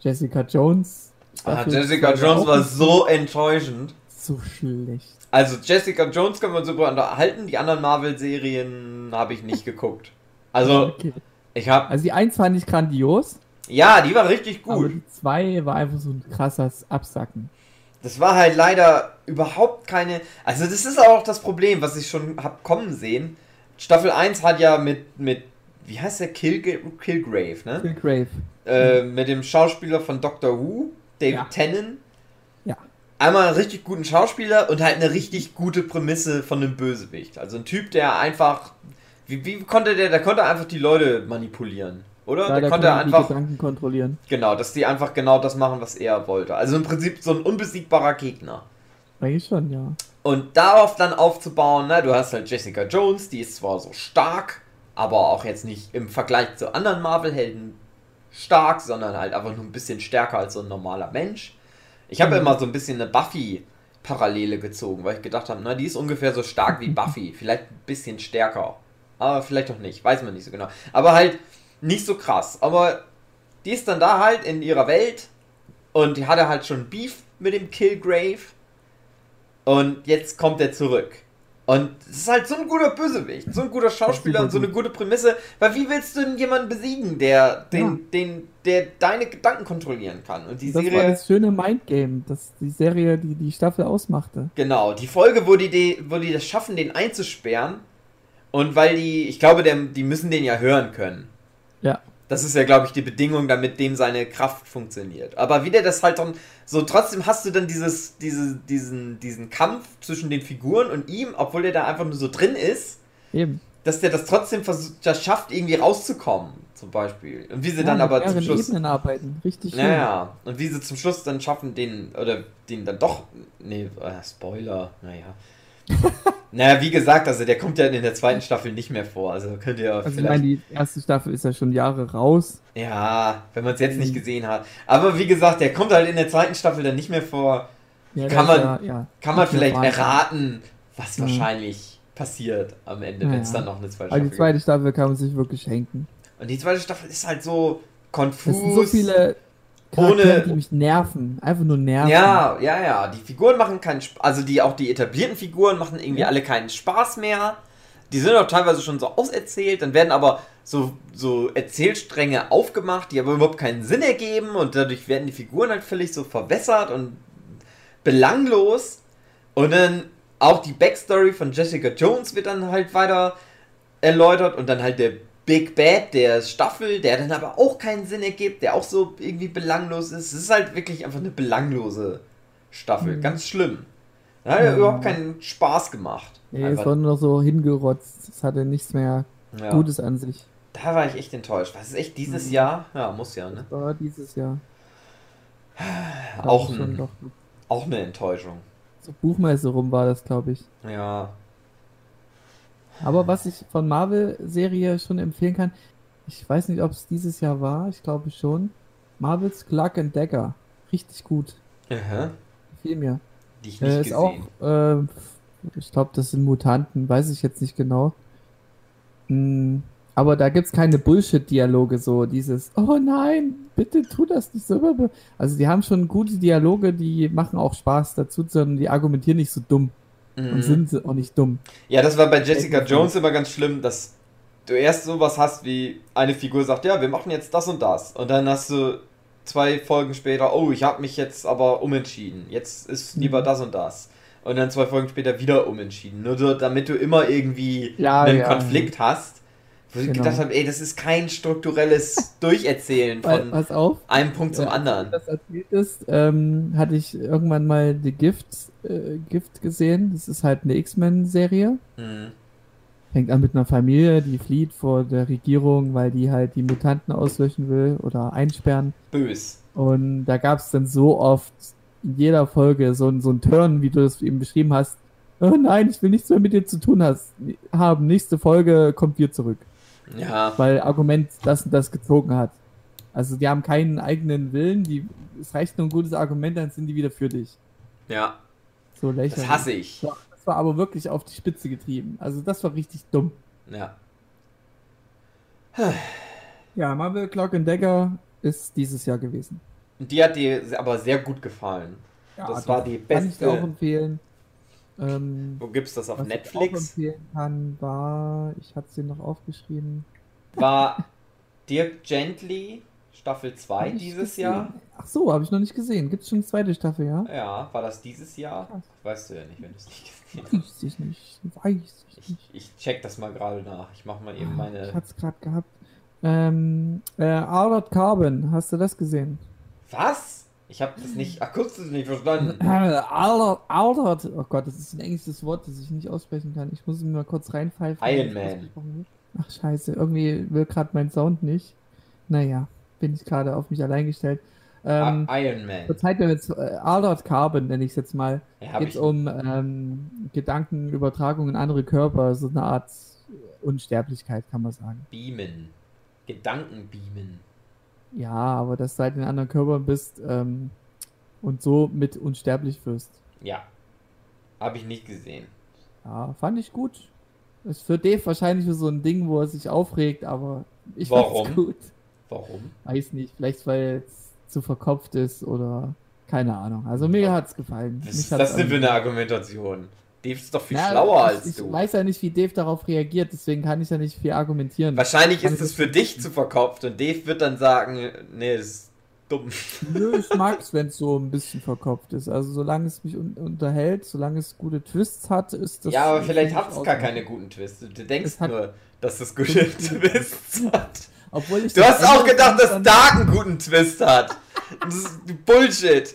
Jessica Jones. Ah, Jessica Jones war so enttäuschend. so schlecht. Also Jessica Jones können wir uns super unterhalten. Die anderen Marvel-Serien habe ich nicht geguckt. Also Okay. Ich habe, Also die 1 fand ich grandios, ja, die war richtig aber gut. die 2 war einfach so ein krasses Absacken. Das war halt leider überhaupt keine. Also, das ist auch das Problem, was ich schon hab kommen sehen. Staffel 1 hat ja mit, mit wie heißt der? Kill, Killgrave, ne? Killgrave. Äh, mit dem Schauspieler von Doctor Who, David Ja. Tennant. Ja. Einmal einen richtig guten Schauspieler und halt eine richtig gute Prämisse von einem Bösewicht. Also ein Typ, der einfach. Wie, wie konnte der? Der konnte einfach die Leute manipulieren. Oder? Ja, der da konnte kann man die einfach. Gedanken kontrollieren. Genau, dass die einfach genau das machen, was er wollte. Also im Prinzip so ein unbesiegbarer Gegner. Eigentlich schon, ja. Und darauf dann aufzubauen, ne, du hast halt Jessica Jones, die ist zwar so stark, aber auch jetzt nicht im Vergleich zu anderen Marvel-Helden stark, sondern halt einfach nur ein bisschen stärker als so ein normaler Mensch. Ich habe Mhm. immer so ein bisschen eine Buffy-Parallele gezogen, weil ich gedacht habe, na, die ist ungefähr so stark wie [LAUGHS] Buffy, vielleicht ein bisschen stärker. Aber vielleicht auch nicht, weiß man nicht so genau. Aber halt nicht so krass. Aber die ist dann da halt in ihrer Welt und die hatte halt schon Beef mit dem Killgrave. Und jetzt kommt er zurück. Und es ist halt so ein guter Bösewicht, so ein guter Schauspieler und so eine gute Prämisse. Weil wie willst du denn jemanden besiegen, der, den, Ja. den, der deine Gedanken kontrollieren kann? Und die Das war Serie, das schöne Mindgame, das die Serie, die die Staffel ausmachte. genau, die Folge, wo die, die, wo die das schaffen, den einzusperren. Und weil die, ich glaube, der, die müssen den ja hören können. Ja. Das ist ja, glaube ich, die Bedingung, damit dem seine Kraft funktioniert. Aber wie der das halt dann so, trotzdem hast du dann dieses, diese, diesen, diesen Kampf zwischen den Figuren und ihm, obwohl der da einfach nur so drin ist. Eben. dass der das trotzdem versucht, das schafft, irgendwie rauszukommen, zum Beispiel. Und wie sie Ja, dann aber zum Schluss. Ebenen arbeiten. Richtig schön. Naja, und wie sie zum Schluss dann schaffen, den, oder den dann doch. Nee, äh, Spoiler, naja. [LAUGHS] naja, wie gesagt, also der kommt ja in der zweiten Staffel nicht mehr vor. Also könnt ihr Also ich vielleicht. meine, die erste Staffel ist ja schon Jahre raus. ja, wenn man es jetzt nicht gesehen hat. Aber wie gesagt, der kommt halt in der zweiten Staffel dann nicht mehr vor. Ja, Kann man- ja, ja, Kann man vielleicht vorhanden. erraten, was Mhm. wahrscheinlich passiert am Ende, wenn es dann noch eine zweite Staffel die zweite Staffel kann man sich wirklich schenken. gibt. Und die zweite Staffel ist halt so konfus. Das sind so viele ohne- die mich nerven. Einfach nur nerven. Ja, ja, ja. Die Figuren machen keinen Spaß. Also die auch die etablierten Figuren machen irgendwie Ja. alle keinen Spaß mehr. Die sind auch teilweise schon so auserzählt. Dann werden aber so, so Erzählstränge aufgemacht, die aber überhaupt keinen Sinn ergeben. Und dadurch werden die Figuren halt völlig so verwässert und belanglos. Und dann auch die Backstory von Jessica Jones wird dann halt weiter erläutert. Und dann halt der Big Bad der Staffel, der dann aber auch keinen Sinn ergibt, der auch so irgendwie belanglos ist. Es ist halt wirklich einfach eine belanglose Staffel. Mhm. Ganz schlimm. Da hat ja überhaupt keinen Spaß gemacht. Nee, es war nur noch so hingerotzt. Es hatte nichts mehr ja. Gutes an sich. Da war ich echt enttäuscht. Was ist echt dieses Mhm. Jahr? Ja, muss ja, ne? Das war dieses Jahr. Auch, ein, auch eine Enttäuschung. So Buchmesse rum war das, glaube ich. Ja. Aber was ich von Marvel-Serie schon empfehlen kann, ich weiß nicht, ob es dieses Jahr war, ich glaube schon. Marvels Clark and Dagger. Richtig gut. Aha. Gefiel mir. Die ich nicht Äh, ist auch, gesehen. äh, ich glaube, das sind Mutanten, weiß ich jetzt nicht genau. Mm, aber da gibt's keine Bullshit-Dialoge, so dieses, oh nein, bitte tu das nicht so. Also die haben schon gute Dialoge, die machen auch Spaß dazu, sondern die argumentieren nicht so dumm und Mhm. sind sie auch nicht dumm. Ja, das war bei Jessica? Jones immer ganz schlimm, dass du erst sowas hast, wie eine Figur sagt, ja, wir machen jetzt das und das. Und dann hast du zwei Folgen später, oh, ich habe mich jetzt aber umentschieden. Jetzt ist Mhm. lieber das und das. Und dann zwei Folgen später wieder umentschieden. Nur damit du immer irgendwie Ja, einen ja. Konflikt hast. Wo ich Genau. gedacht habe, ey, das ist kein strukturelles [LAUGHS] Durcherzählen von pass auf, einem Punkt zum Ja, anderen. das erzählt ist, ähm, hatte ich irgendwann mal The Gift, äh, Gift gesehen. Das ist halt eine X-Men-Serie. Mhm. Fängt an mit einer Familie, die flieht vor der Regierung, weil die halt die Mutanten auslöschen will oder einsperren. Bös. Und da gab es dann so oft in jeder Folge so, so ein Turn, wie du das eben beschrieben hast. Oh nein, ich will nichts mehr mit dir zu tun hast, haben. Nächste Folge kommt wir zurück, Ja. weil Argument das und das gezogen hat. Also die haben keinen eigenen Willen, die, es reicht nur ein gutes Argument, dann sind die wieder für dich. Ja. So lächerlich. Das hasse ich. Das war- aber wirklich auf die Spitze getrieben. Also das war richtig dumm. Ja. Ja, Marvel Clock and Dagger ist dieses Jahr gewesen. Die hat dir aber sehr gut gefallen. Ja, das war die Kann ich dir auch beste. empfehlen. Ähm, Wo gibt's das auf was ich auch Netflix? kann, war, ich hatte sie noch aufgeschrieben. War [LAUGHS] Dirk Gently Staffel 2 Hab ich dieses gesehen. Jahr? Ach so, habe ich noch nicht gesehen. Gibt es schon eine zweite Staffel, ja? Ja, war das dieses Jahr? Krass. Weißt du ja nicht, wenn du es nicht gesehen hast. Weiß ich nicht. Weiß ich Ich, nicht. ich check das mal gerade nach. Ich mach mal eben Ich meine. hatte es gerade gehabt. Ähm, äh, Arnold Carbon, hast du das gesehen? Was? Ich habe das nicht akustisch nicht verstanden. [LAUGHS] Arnold, Arnold, oh Gott, das ist ein englisches Wort, das ich nicht aussprechen kann. Ich muss es mir mal kurz reinpfeifen. Iron es Man. wird. Ach scheiße, irgendwie will gerade mein Sound nicht. Naja, bin ich gerade auf mich allein gestellt. Ähm, Ah, Iron Man. Verzeiht mir jetzt, äh, Arnold Carbon nenne ich es jetzt mal. Ja, Geht ich. um ähm, Gedankenübertragung in andere Körper, so eine Art Unsterblichkeit, kann man sagen. Beamen. Gedanken beamen. Ja, aber dass du halt in anderen Körpern bist ähm, und so mit unsterblich wirst. Ja. Habe ich nicht gesehen. Ja, fand ich gut. Ist für Dave wahrscheinlich so ein Ding, wo er sich aufregt, aber ich Warum? [LAUGHS] gut. Warum? Weiß nicht, vielleicht weil es zu verkopft ist oder keine Ahnung. Also mir hat's gefallen. Was ist das denn für eine Argumentation? Dave ist doch viel Ja, schlauer ich, als ich du. weiß ja nicht, wie Dave darauf reagiert, deswegen kann ich ja nicht viel argumentieren. Wahrscheinlich ist ich es für dich zu verkopft und Dave wird dann sagen, nee, das ist dumm. [LAUGHS] Nö, ich mag's, wenn es so ein bisschen verkopft ist. Also solange es mich un unterhält, solange es gute Twists hat, ist das. ja, aber vielleicht hat ich es gar keine guten Twists. Du denkst Es nur, dass es gute [LAUGHS] Twists hat. Obwohl ich Du hast auch gedacht, dass Dark einen guten Twist hat. Das ist Bullshit.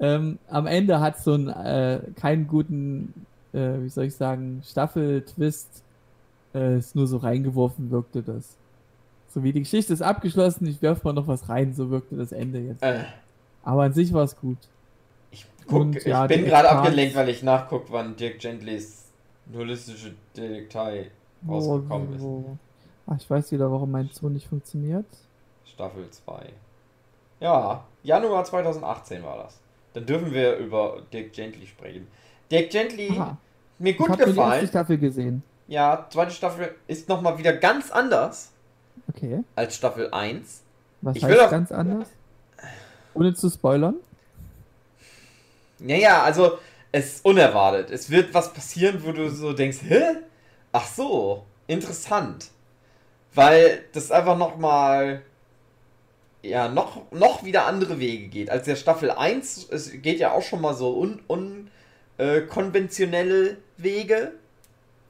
Ähm, am Ende hat so ein äh, keinen guten äh, wie soll ich sagen, Staffel-Twist äh, es nur so reingeworfen wirkte das. So wie die Geschichte ist abgeschlossen, ich werfe mal noch was rein, so wirkte das Ende jetzt. Äh, Aber an sich war es gut. ich guck, Und, ich ja, bin gerade abgelenkt, weil ich nachguck, wann Dirk Gentlys holistische Detektei rausgekommen ist. Ach, Ah, ich weiß wieder, warum mein Zoo nicht funktioniert. Staffel 2. Ja, Januar 2018 war das. Dann dürfen wir über Dirk Gently sprechen. Dirk Gently, Aha, mir ich gut habe nur die erste gefallen. Staffel gesehen. Ja, zweite Staffel ist nochmal wieder ganz anders Okay. als Staffel 1. Was Ich will heißt auch- ganz anders? Ohne zu spoilern? Naja, also es ist unerwartet. Es wird was passieren, wo du so denkst, hä? Ach so, interessant. Weil das einfach nochmal, ja, noch, noch wieder andere Wege geht. Als der Staffel 1, es geht ja auch schon mal so un, un, äh, Wege,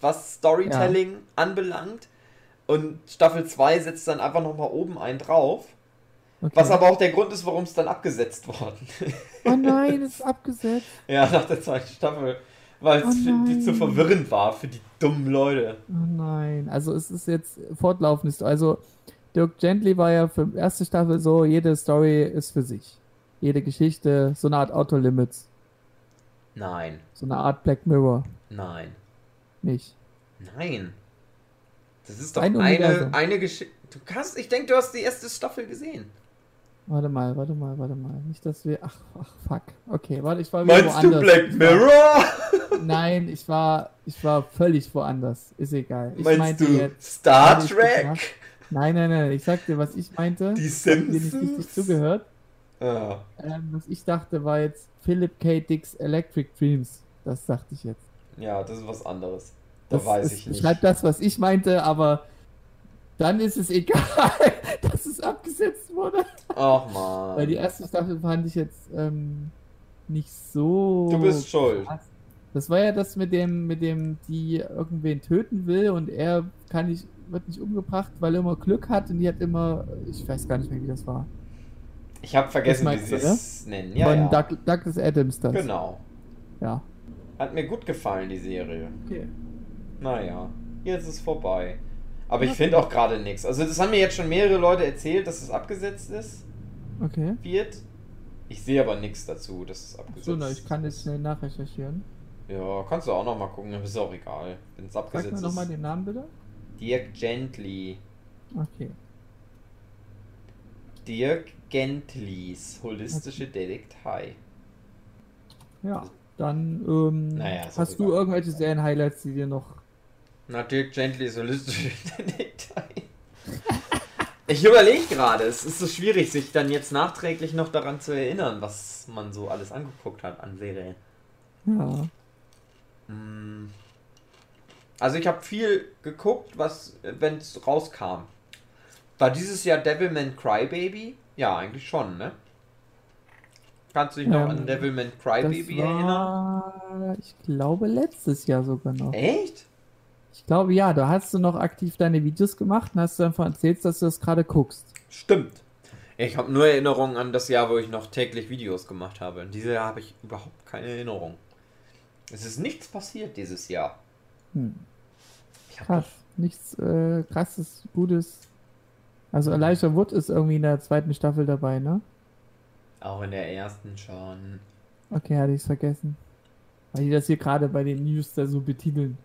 was Storytelling anbelangt. Und Staffel 2 setzt dann einfach nochmal oben einen drauf. Okay. Was aber auch der Grund ist, warum es dann abgesetzt worden Oh nein, es ist abgesetzt. [LAUGHS] Ja, nach der zweiten Staffel. Weil es Oh die zu verwirrend war für die dummen Leute. Oh nein. Also es ist jetzt fortlaufend. ist- Also Dirk Gently war ja für die erste Staffel so, jede Story ist für sich. Jede Geschichte, so eine Art Auto-Limits. Nein, So eine Art Black Mirror. nein, Nicht. nein. Das ist doch Ein eine, eine Geschichte. Du kannst, ich denke, du hast die erste Staffel gesehen. Warte mal, warte mal, warte mal. Nicht, dass wir. Ach, ach, fuck. Okay, warte, ich war wieder Meinst du woanders. Black Ich war- Mirror? Nein, ich war, ich war völlig woanders. Ist egal. Ich Meinst du jetzt. Star Trek? Nein, nein, nein. Ich sag dir, was ich meinte. Die Ich hab dir nicht richtig Simpsons? zugehört. Ah, Ähm, was ich dachte, war jetzt Philip K. Dick's Electric Dreams. Das dachte ich jetzt. ja, das ist was anderes. Da Das, weiß ich nicht. beschreibt das, was ich meinte, aber dann ist es [LAUGHS] egal, dass es abgesetzt wurde. Ach man. Weil die erste Staffel fand ich jetzt ähm, nicht so. Du bist schuld. krass. Das war ja das mit dem, mit dem, die irgendwen töten will und er kann nicht, wird nicht umgebracht, weil er immer Glück hat und die hat immer, ich weiß gar nicht mehr, wie das war. Ich habe vergessen, wie sie du, es nennen. Ja, Von ja. Doug, Douglas Adams das. Genau. Ja. Hat mir gut gefallen, die Serie. Okay. Naja, jetzt ist vorbei. Aber ich finde auch gerade nichts. Also das haben mir jetzt schon mehrere Leute erzählt, dass es abgesetzt ist, Okay. wird. Ich sehe aber nichts dazu, dass es abgesetzt So, na, ich kann ist. jetzt schnell nachrecherchieren. Ja, kannst du auch noch mal gucken, dann ist auch egal. Wenn es Sag abgesetzt mir nochmal ist. den Namen bitte. Dirk Gently. Okay. Dirk Gentlys holistische Detektei. Ja. Dann, ähm, Naja, hast du irgendwelche Serien-Highlights, die dir noch. Na, Dirk Gentlys holistische [LAUGHS] Detektei. Ich überlege gerade, es ist so schwierig, sich dann jetzt nachträglich noch daran zu erinnern, was man so alles angeguckt hat an Serien. Ja. Mm. Also ich habe viel geguckt, was, wenn es rauskam. War dieses Jahr Devilman Crybaby? Ja, eigentlich schon, ne? Kannst du dich noch Ähm, an Devilman Crybaby erinnern? war, ich glaube, letztes Jahr sogar noch. Echt? Ich glaube, ja, da hast du noch aktiv deine Videos gemacht und hast du einfach erzählt, dass du das gerade guckst. Stimmt. Ich habe nur Erinnerungen an das Jahr, wo ich noch täglich Videos gemacht habe. In diesem Jahr habe ich überhaupt keine Erinnerung. Es ist nichts passiert dieses Jahr. Hm. Krass. Nichts äh, krasses, Gutes. Also Elijah Wood ist irgendwie in der zweiten Staffel dabei, ne? Auch in der ersten schon. Okay, hatte ich es vergessen. Weil die das hier gerade bei den News da so betiteln.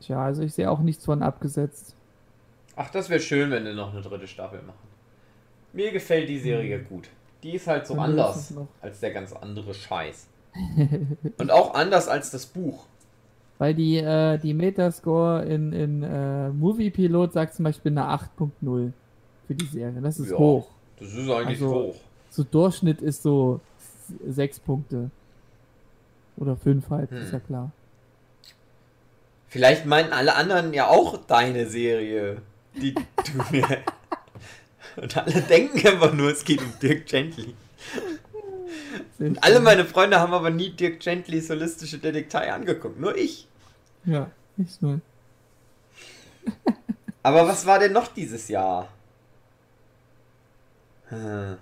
Tja, also ich sehe auch nichts von abgesetzt. Ach, das wäre schön, wenn wir noch eine dritte Staffel machen. Mir gefällt die Serie Hm. gut. Die ist halt so Dann anders als der ganz andere Scheiß. [LAUGHS] Und auch anders als das Buch. Weil die, äh, die Metascore in, in äh, Movie Pilot sagt zum Beispiel eine 8.0 für die Serie. Das ist Ja. hoch. Das ist eigentlich Also- hoch. So Durchschnitt ist so 6 Punkte. Oder 5 halt, Hm. ist ja klar. Vielleicht meinten alle anderen ja auch deine Serie, die [LAUGHS] du mir. Und alle denken einfach nur, es geht um Dirk Gently. Und alle meine Freunde haben aber nie Dirk Gentlys holistische Detektei angeguckt. Nur ich. Ja, nicht nur. [LAUGHS] Aber was war denn noch dieses Jahr? Hm.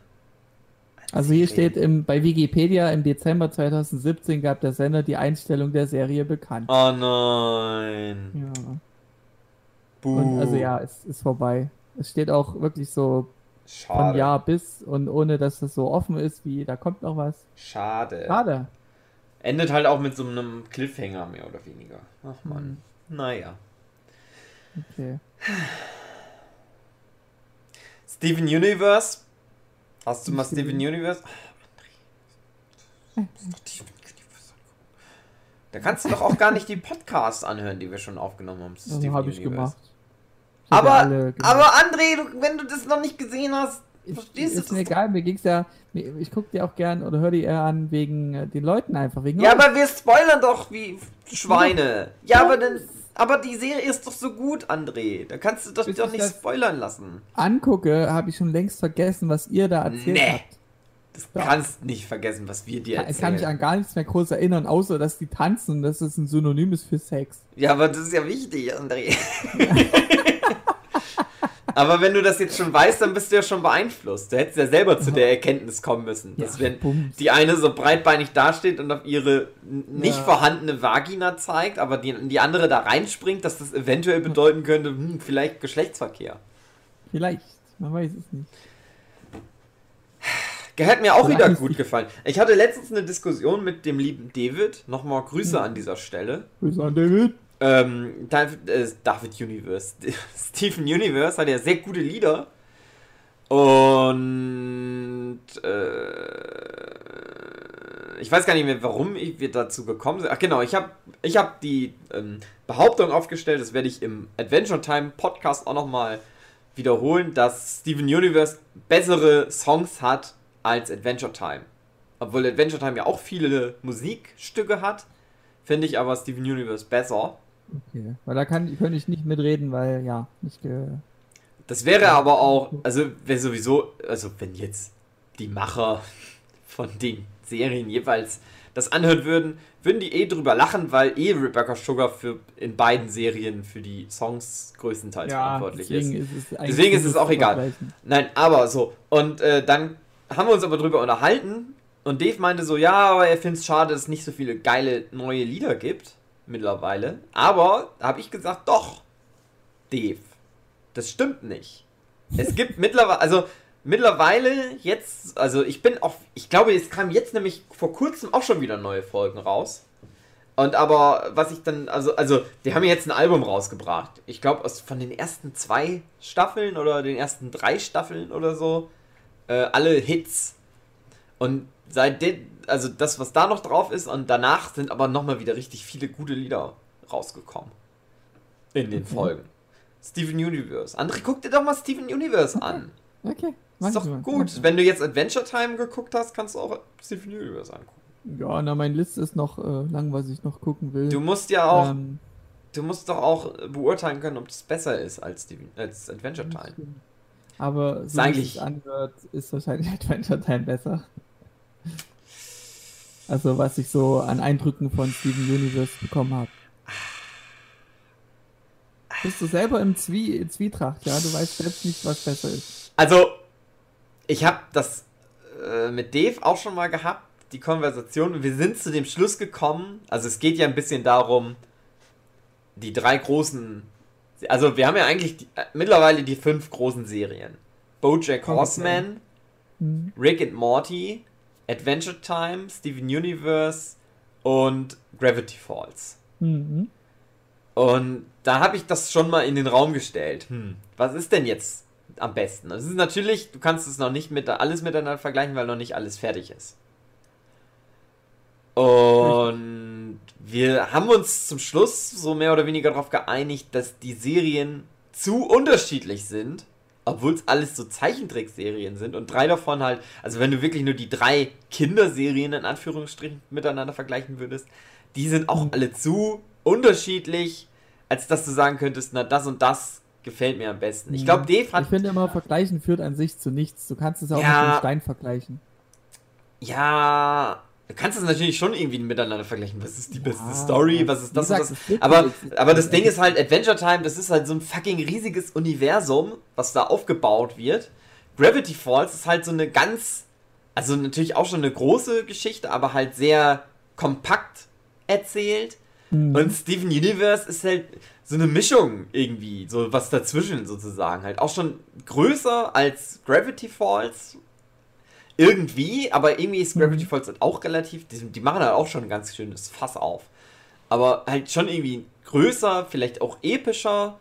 Also hier steht im, bei Wikipedia, im Dezember 2017 gab der Sender die Einstellung der Serie bekannt. Oh nein. Ja. Und also ja, es ist vorbei. Es steht auch wirklich so Schade. von Jahr bis und ohne dass es so offen ist, wie da kommt noch was. Schade. Schade. Endet halt auch mit so einem Cliffhanger mehr oder weniger. Ach man. Naja. Okay. Steven Universe. Hast du mal Steven- Steven Universe? Da kannst du doch auch gar nicht die Podcasts anhören, die wir schon aufgenommen haben. zu Also habe ich Universe. gemacht. Aber, ja gemacht. aber André, du, wenn du das noch nicht gesehen hast, Ich- verstehst du ist mir das? egal, mir ging's ja, mir- ich guck dir auch gern oder hör die eher an wegen äh, den Leuten einfach, wegen Ja, euch. aber wir spoilern doch wie Schweine. Ja, Ja. aber dann, aber die Serie ist doch so gut, André. Da kannst du doch, Bis doch ich nicht das- spoilern lassen. angucke, habe ich schon längst vergessen, was ihr da erzählt Nee. habt. Das Ja. kannst nicht vergessen, was wir dir Ich kann mich erzählen. an gar nichts mehr groß erinnern, außer dass die tanzen und dass es ein Synonym ist für Sex. Ja, aber das ist ja wichtig, André. [LAUGHS] [LAUGHS] aber wenn du das jetzt schon weißt, dann bist du ja schon beeinflusst. Du hättest ja selber zu der Erkenntnis kommen müssen, dass Ja, wenn Bums. die eine so breitbeinig dasteht und auf ihre nicht Ja. vorhandene Vagina zeigt, aber die, die andere da reinspringt, dass das eventuell bedeuten könnte, hm, vielleicht Geschlechtsverkehr. Vielleicht, man weiß es nicht. Hat mir auch Vielleicht wieder gut gefallen. Ich hatte letztens eine Diskussion mit dem lieben David. Nochmal Grüße Mhm. an dieser Stelle. Grüße an David. Ähm, David, äh, David Universe. [LAUGHS] Stephen Universe hat ja sehr gute Lieder. Und äh, ich weiß gar nicht mehr, warum wir dazu gekommen sind. Ach genau, ich habe ich hab die ähm, Behauptung aufgestellt, das werde ich im Adventure Time Podcast auch nochmal wiederholen, dass Steven Universe bessere Songs hat als Adventure Time. Obwohl Adventure Time ja auch viele Musikstücke hat, finde ich aber Steven Universe besser. Okay, weil da kann, könnte ich nicht mitreden, weil ja, nicht Das wäre aber auch, also wenn sowieso, also wenn jetzt die Macher von den Serien jeweils das anhören würden, würden die eh drüber lachen, weil eh Rebecca Sugar für in beiden Serien für die Songs größtenteils verantwortlich deswegen ist. ist. Deswegen ist es auch egal. Nein, aber so. Und äh, dann haben wir uns aber drüber unterhalten und Dave meinte so, ja, aber er findet es schade, dass es nicht so viele geile neue Lieder gibt mittlerweile. Aber habe ich gesagt, doch, Dave, das stimmt nicht. Es gibt mittlerweile, also mittlerweile jetzt, also ich bin auch, ich glaube, es kam jetzt nämlich vor kurzem auch schon wieder neue Folgen raus. Und aber, was ich dann, also, also, die haben jetzt ein Album rausgebracht. Ich glaube, von den ersten zwei Staffeln oder den ersten drei Staffeln oder so, äh, alle Hits. Und seitdem, also das, was da noch drauf ist, und danach sind aber nochmal wieder richtig viele gute Lieder rausgekommen. In den Okay. Folgen. Steven Universe. André, guck dir doch mal Steven Universe an. Okay, mach Ist doch mal, gut. Wenn du jetzt Adventure Time geguckt hast, kannst du auch Steven Universe angucken. Ja, na, meine Liste ist noch äh, lang, was ich noch gucken will. Du musst ja auch, Ähm, du musst doch auch beurteilen können, ob das besser ist als, Steven, als Adventure Time. aber so wie es anhört, ist wahrscheinlich [LAUGHS] Adventure Time besser. Also was ich so an Eindrücken von Steven Universe bekommen habe. Bist du selber im Zwie Zwietracht, ja? Du weißt selbst nicht, was besser ist. Also, ich habe das äh, mit Dave auch schon mal gehabt, die Konversation. Wir sind zu dem Schluss gekommen. Also, es geht ja ein bisschen darum, die drei großen. Also, wir haben ja eigentlich die, äh, mittlerweile die fünf großen Serien: Bojack. Horseman, Hm. Rick and Morty, Adventure Time, Steven Universe und Gravity Falls. Mhm. Und da habe ich das schon mal in den Raum gestellt. Hm, was ist denn jetzt am besten? Es ist natürlich, du kannst es noch nicht mit alles miteinander vergleichen, weil noch nicht alles fertig ist. Und wir haben uns zum Schluss so mehr oder weniger darauf geeinigt, dass die Serien zu unterschiedlich sind, obwohl es alles so Zeichentrickserien sind und drei davon halt, also wenn du wirklich nur die drei Kinderserien in Anführungsstrichen miteinander vergleichen würdest, die sind auch Mhm. alle zu unterschiedlich, als dass du sagen könntest, na das und das gefällt mir am besten. Ich glaube, Dave Ich hat finde immer, Vergleichen führt an sich zu nichts. Du kannst es auch Ja. mit dem Stein vergleichen. Ja, du kannst es natürlich schon irgendwie miteinander vergleichen. Was ist die beste Ja, Story? Was ist das und gesagt, das? Aber, aber das Ding ist halt, Adventure Time, das ist halt so ein fucking riesiges Universum, was da aufgebaut wird. Gravity Falls ist halt so eine ganz also natürlich auch schon eine große Geschichte, aber halt sehr kompakt erzählt. Mhm. Und Steven Universe ist halt so eine Mischung irgendwie, so was dazwischen sozusagen. Halt auch schon größer als Gravity Falls. Irgendwie, aber irgendwie ist Gravity mhm. Falls halt auch relativ, die, die machen halt auch schon ein ganz schönes Fass auf. Aber halt schon irgendwie größer, vielleicht auch epischer,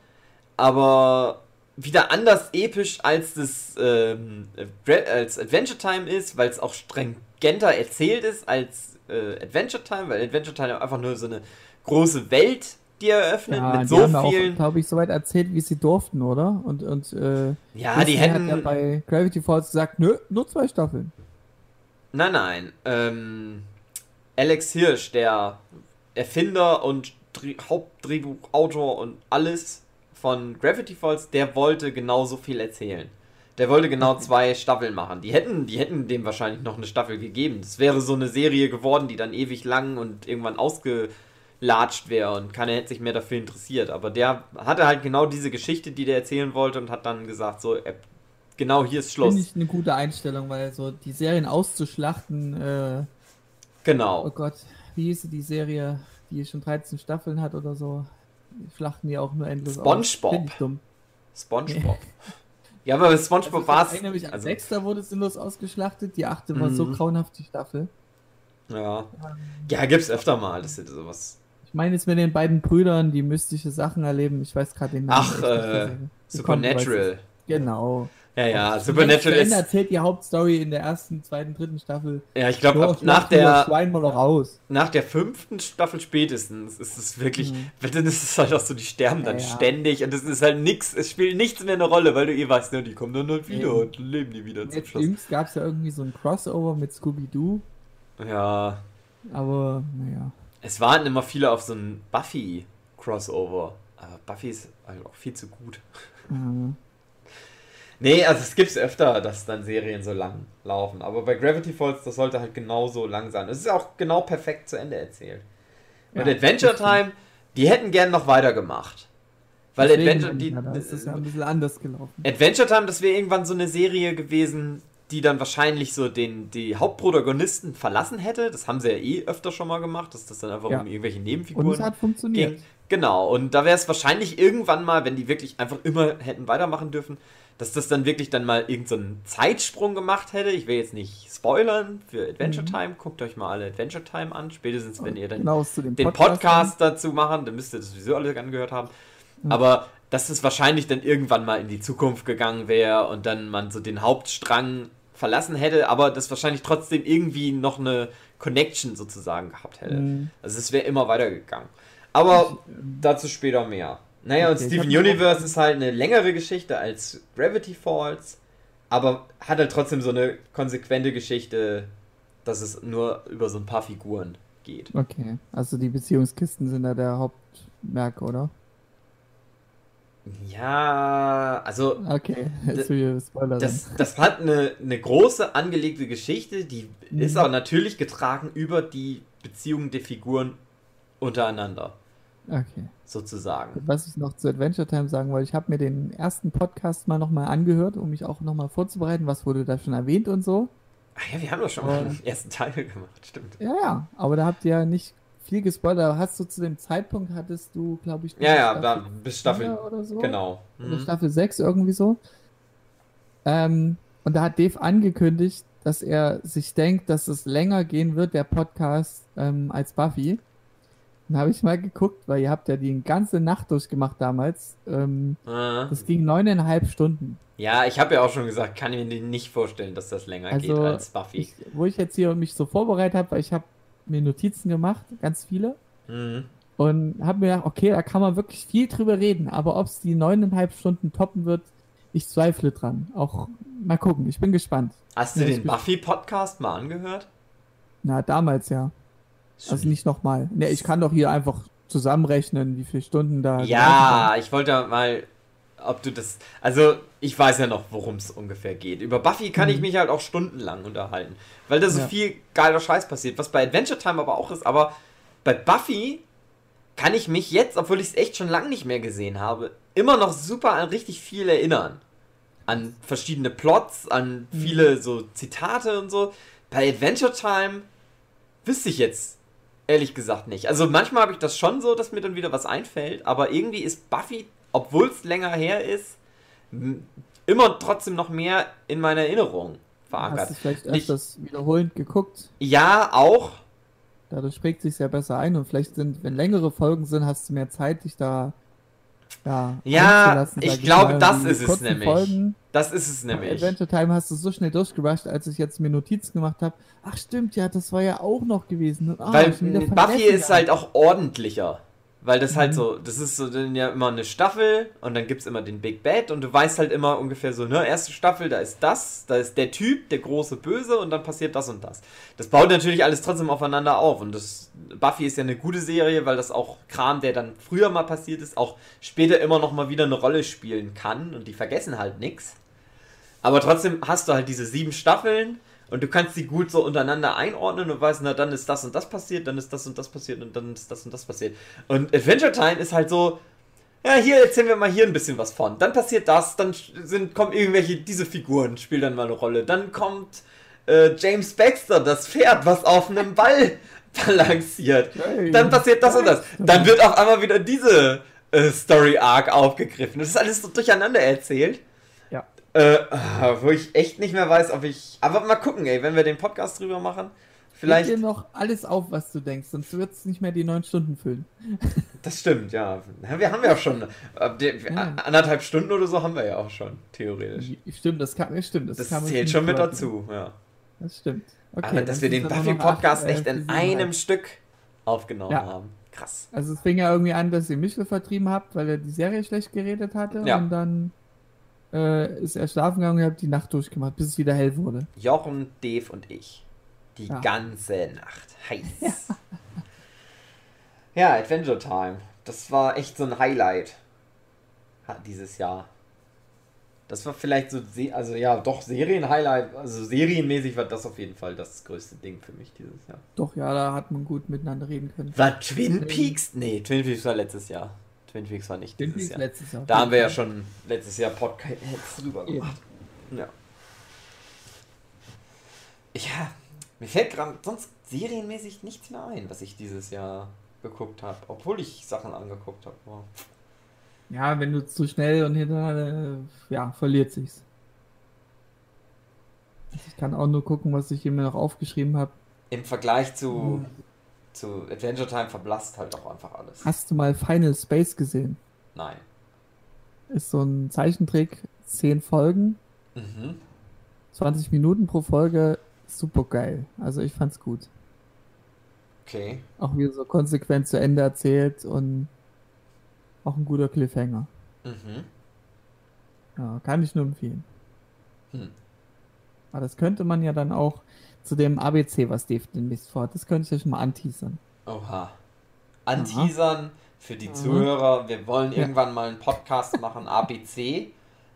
aber wieder anders episch als das ähm, als Adventure Time ist, weil es auch stringenter erzählt ist als äh, Adventure Time, weil Adventure Time einfach nur so eine große Welt, die eröffnet ja, mit so vielen. glaube ich, soweit erzählt, wie sie durften, oder? Und und äh, ja, die hätten hat ja bei Gravity Falls gesagt, nö, nur zwei Staffeln. Nein, nein. Ähm, Alex Hirsch, der Erfinder und Hauptdrehbuchautor und alles von Gravity Falls, der wollte genauso viel erzählen. Der wollte genau [LAUGHS] zwei Staffeln machen. Die hätten, die hätten dem wahrscheinlich noch eine Staffel gegeben. Das wäre so eine Serie geworden, die dann ewig lang und irgendwann ausgelatscht wäre und keiner hätte sich mehr dafür interessiert. Aber der hatte halt genau diese Geschichte, die der erzählen wollte und hat dann gesagt, so, äh, genau hier ist Schluss. Finde ich eine gute Einstellung, weil so die Serien auszuschlachten, äh, Genau. Oh Gott, wie hieß die Serie, die schon 13 Staffeln hat oder so? flachten die auch nur endlos SpongeBob. Aus. dumm. SpongeBob. [LAUGHS] ja, aber bei SpongeBob war es. Nämlich also, sechster wurde sinnlos ausgeschlachtet, die achte war so mhm. grauenhaft, die Staffel. Ja. Ja, gibt's öfter mal, dass sie sowas. Ich meine jetzt mit den beiden Brüdern, die mystische Sachen erleben. Ich weiß gerade den Namen. Ach, äh, Supernatural. Genau. Ja, ja, Supernatural ist. erzählt die Hauptstory in der ersten, zweiten, dritten Staffel. Ja, ich glaube, nach der. Nach der fünften Staffel spätestens ist es wirklich. Mhm. Dann ist es halt auch so, die sterben dann ja, ja. ständig und es ist halt nichts. Es spielt nichts mehr eine Rolle, weil du eh weißt, ne, die kommen dann halt wieder mhm. und leben die wieder zum Schluss. Jüngst gab es ja irgendwie so ein Crossover mit Scooby-Doo. Ja. Aber, naja. Es waren immer viele auf so ein Buffy-Crossover. Aber Buffy ist halt auch viel zu gut. Mhm. Nee, also es gibt es öfter, dass dann Serien so lang laufen. Aber bei Gravity Falls, das sollte halt genauso lang sein. Es ist auch genau perfekt zu Ende erzählt. Und ja, Adventure Time, die hätten gern noch weitergemacht. Weil Deswegen, Adventure, die, ja, das ist ja ein bisschen anders gelaufen. Adventure Time, das wäre irgendwann so eine Serie gewesen, die dann wahrscheinlich so den, die Hauptprotagonisten verlassen hätte. Das haben sie ja eh öfter schon mal gemacht, dass das dann einfach ja. um irgendwelche Nebenfiguren Und es hat funktioniert. ging. Genau, und da wäre es wahrscheinlich irgendwann mal, wenn die wirklich einfach immer hätten weitermachen dürfen, dass das dann wirklich dann mal irgendeinen so Zeitsprung gemacht hätte. Ich will jetzt nicht spoilern für Adventure mhm. Time. Guckt euch mal alle Adventure Time an. Spätestens, wenn ihr dann genau, den Podcast, Podcast dazu machen, dann müsst ihr das sowieso alle angehört haben. Mhm. Aber dass es wahrscheinlich dann irgendwann mal in die Zukunft gegangen wäre und dann man so den Hauptstrang verlassen hätte, aber das wahrscheinlich trotzdem irgendwie noch eine Connection sozusagen gehabt hätte. Mhm. Also es wäre immer weitergegangen. Aber dazu später mehr. Naja, okay, und Steven Universe ist halt eine längere Geschichte als Gravity Falls, aber hat halt trotzdem so eine konsequente Geschichte, dass es nur über so ein paar Figuren geht. Okay, also die Beziehungskisten sind da der Hauptmerk, oder? Ja, also. Okay, jetzt das, das hat eine, eine große angelegte Geschichte, die mhm. ist aber natürlich getragen über die Beziehungen der Figuren untereinander. Okay. Sozusagen. Was ich noch zu Adventure Time sagen wollte, ich habe mir den ersten Podcast mal nochmal angehört, um mich auch nochmal vorzubereiten, was wurde da schon erwähnt und so. Ach ja, wir haben doch schon mal den ersten Teil [LAUGHS] gemacht, stimmt. Ja, ja, aber da habt ihr ja nicht viel gespoilert. Hast du zu dem Zeitpunkt, hattest du, glaube ich, ja, ja, da, bis Staffel oder so. Genau. Mhm. Oder Staffel 6 irgendwie so. Ähm, und da hat Dave angekündigt, dass er sich denkt, dass es länger gehen wird, der Podcast, ähm, als Buffy. Dann habe ich mal geguckt, weil ihr habt ja die ganze Nacht durchgemacht damals. Ähm, ah. Das ging neuneinhalb Stunden. Ja, ich habe ja auch schon gesagt, kann ich mir nicht vorstellen, dass das länger also, geht als Buffy. Ich, wo ich jetzt hier mich so vorbereitet habe, weil ich habe mir Notizen gemacht, ganz viele. Mhm. Und habe mir gedacht, okay, da kann man wirklich viel drüber reden, aber ob es die neuneinhalb Stunden toppen wird, ich zweifle dran. Auch mal gucken, ich bin gespannt. Hast du ja, den Buffy-Podcast mal angehört? Na, damals ja. Also nicht nochmal. Ne, ich kann doch hier einfach zusammenrechnen, wie viele Stunden da. Ja, ich wollte mal, ob du das. Also, ich weiß ja noch, worum es ungefähr geht. Über Buffy kann mhm. ich mich halt auch stundenlang unterhalten. Weil da so ja. viel geiler Scheiß passiert, was bei Adventure Time aber auch ist. Aber bei Buffy kann ich mich jetzt, obwohl ich es echt schon lange nicht mehr gesehen habe, immer noch super an richtig viel erinnern. an verschiedene Plots, an mhm. viele so Zitate und so. Bei Adventure Time wüsste ich jetzt ehrlich gesagt nicht. Also manchmal habe ich das schon so, dass mir dann wieder was einfällt, aber irgendwie ist Buffy, obwohl es länger her ist, immer trotzdem noch mehr in meiner Erinnerung verankert. Hast du vielleicht öfters Nicht, wiederholend geguckt? Ja, auch. Dadurch prägt sich ja besser ein und vielleicht sind, wenn längere Folgen sind, hast du mehr Zeit, dich da ja, ja ich glaube, das ist es nämlich. Folgen. Das ist es nämlich. Adventure Time hast du so schnell durchgerusht, als ich jetzt mir Notizen gemacht habe. Ach stimmt, ja, das war ja auch noch gewesen. Ah, Weil Buffy ist halt auch ordentlicher. Weil das halt mhm. halt so, das ist so dann ja immer eine Staffel und dann gibt es immer den Big Bad und du weißt halt immer ungefähr so, ne, erste Staffel, da ist das, da ist der Typ, der große Böse und dann passiert das und das. Das baut natürlich alles trotzdem aufeinander auf und das, Buffy ist ja eine gute Serie, weil das auch Kram, der dann früher mal passiert ist, auch später immer noch mal wieder eine Rolle spielen kann und die vergessen halt nichts. Aber trotzdem hast du halt diese sieben Staffeln und du kannst sie gut so untereinander einordnen und weißt, na, dann ist das und das passiert, dann ist das und das passiert und dann ist das und das passiert. Und Adventure Time ist halt so, ja, hier erzählen wir mal hier ein bisschen was von. Dann passiert das, dann sind, kommen irgendwelche, diese Figuren spielen dann mal eine Rolle. Dann kommt äh, James Baxter, das Pferd, was auf einem Ball [LAUGHS] balanciert. Dann passiert das und das. Dann wird auf einmal wieder diese äh, Story Arc aufgegriffen. Das ist alles so durcheinander erzählt. Äh, wo ich echt nicht mehr weiß, ob ich. Aber mal gucken, ey, wenn wir den Podcast drüber machen. Vielleicht. dir noch alles auf, was du denkst, sonst wird es nicht mehr die neun Stunden füllen. [LAUGHS] Das stimmt, ja. Wir haben ja auch schon. Äh, ja. Anderthalb Stunden oder so haben wir ja auch schon, theoretisch. Stimmt, das, kann, stimmt, das, das zählt schon mit dazu, ja. Das stimmt. Okay, Aber dass wir den Buffy-Podcast echt äh, in einem halt. Stück aufgenommen ja. haben. Krass. Also es fing ja irgendwie an, dass ihr Michel vertrieben habt, weil er die Serie schlecht geredet hatte. Ja. Und dann äh, ist er schlafen gegangen und habe die Nacht durchgemacht, bis es wieder hell wurde. Jochen, Dave und ich. Die ja. ganze Nacht. Heiß. Ja. ja, Adventure Time. Das war echt so ein Highlight dieses Jahr. Das war vielleicht so, also ja, doch Serien-Highlight, also serienmäßig war das auf jeden Fall das größte Ding für mich dieses Jahr. Doch, ja, da hat man gut miteinander reden können. War Twin Peaks? Nee, Twin Peaks war letztes Jahr. Twin Peaks war nicht Twin dieses Jahr. Letztes Jahr. Da haben wir ja schon letztes Jahr Podcasts drüber gemacht. Ja. Ja, mir fällt gerade sonst serienmäßig nichts mehr ein, was ich dieses Jahr geguckt habe, obwohl ich Sachen angeguckt habe. Wow. Ja, wenn du zu schnell und hintereinander, ja, verliert sich's. Ich kann auch nur gucken, was ich hier mir noch aufgeschrieben habe. Im Vergleich zu hm zu Adventure Time verblasst halt auch einfach alles. Hast du mal Final Space gesehen? Nein. Ist so ein Zeichentrick, 10 Folgen, mhm. 20 Minuten pro Folge, super geil. Also ich fand's gut. Okay. Auch wie so konsequent zu Ende erzählt und auch ein guter Cliffhanger. Mhm. Ja, kann ich nur empfehlen. Hm. Aber das könnte man ja dann auch zu dem ABC, was Dave demnächst vorhat. Das könnte ich ja schon mal anteasern. Oha. Anteasern für die Zuhörer. Wir wollen ja. irgendwann mal einen Podcast machen, ABC,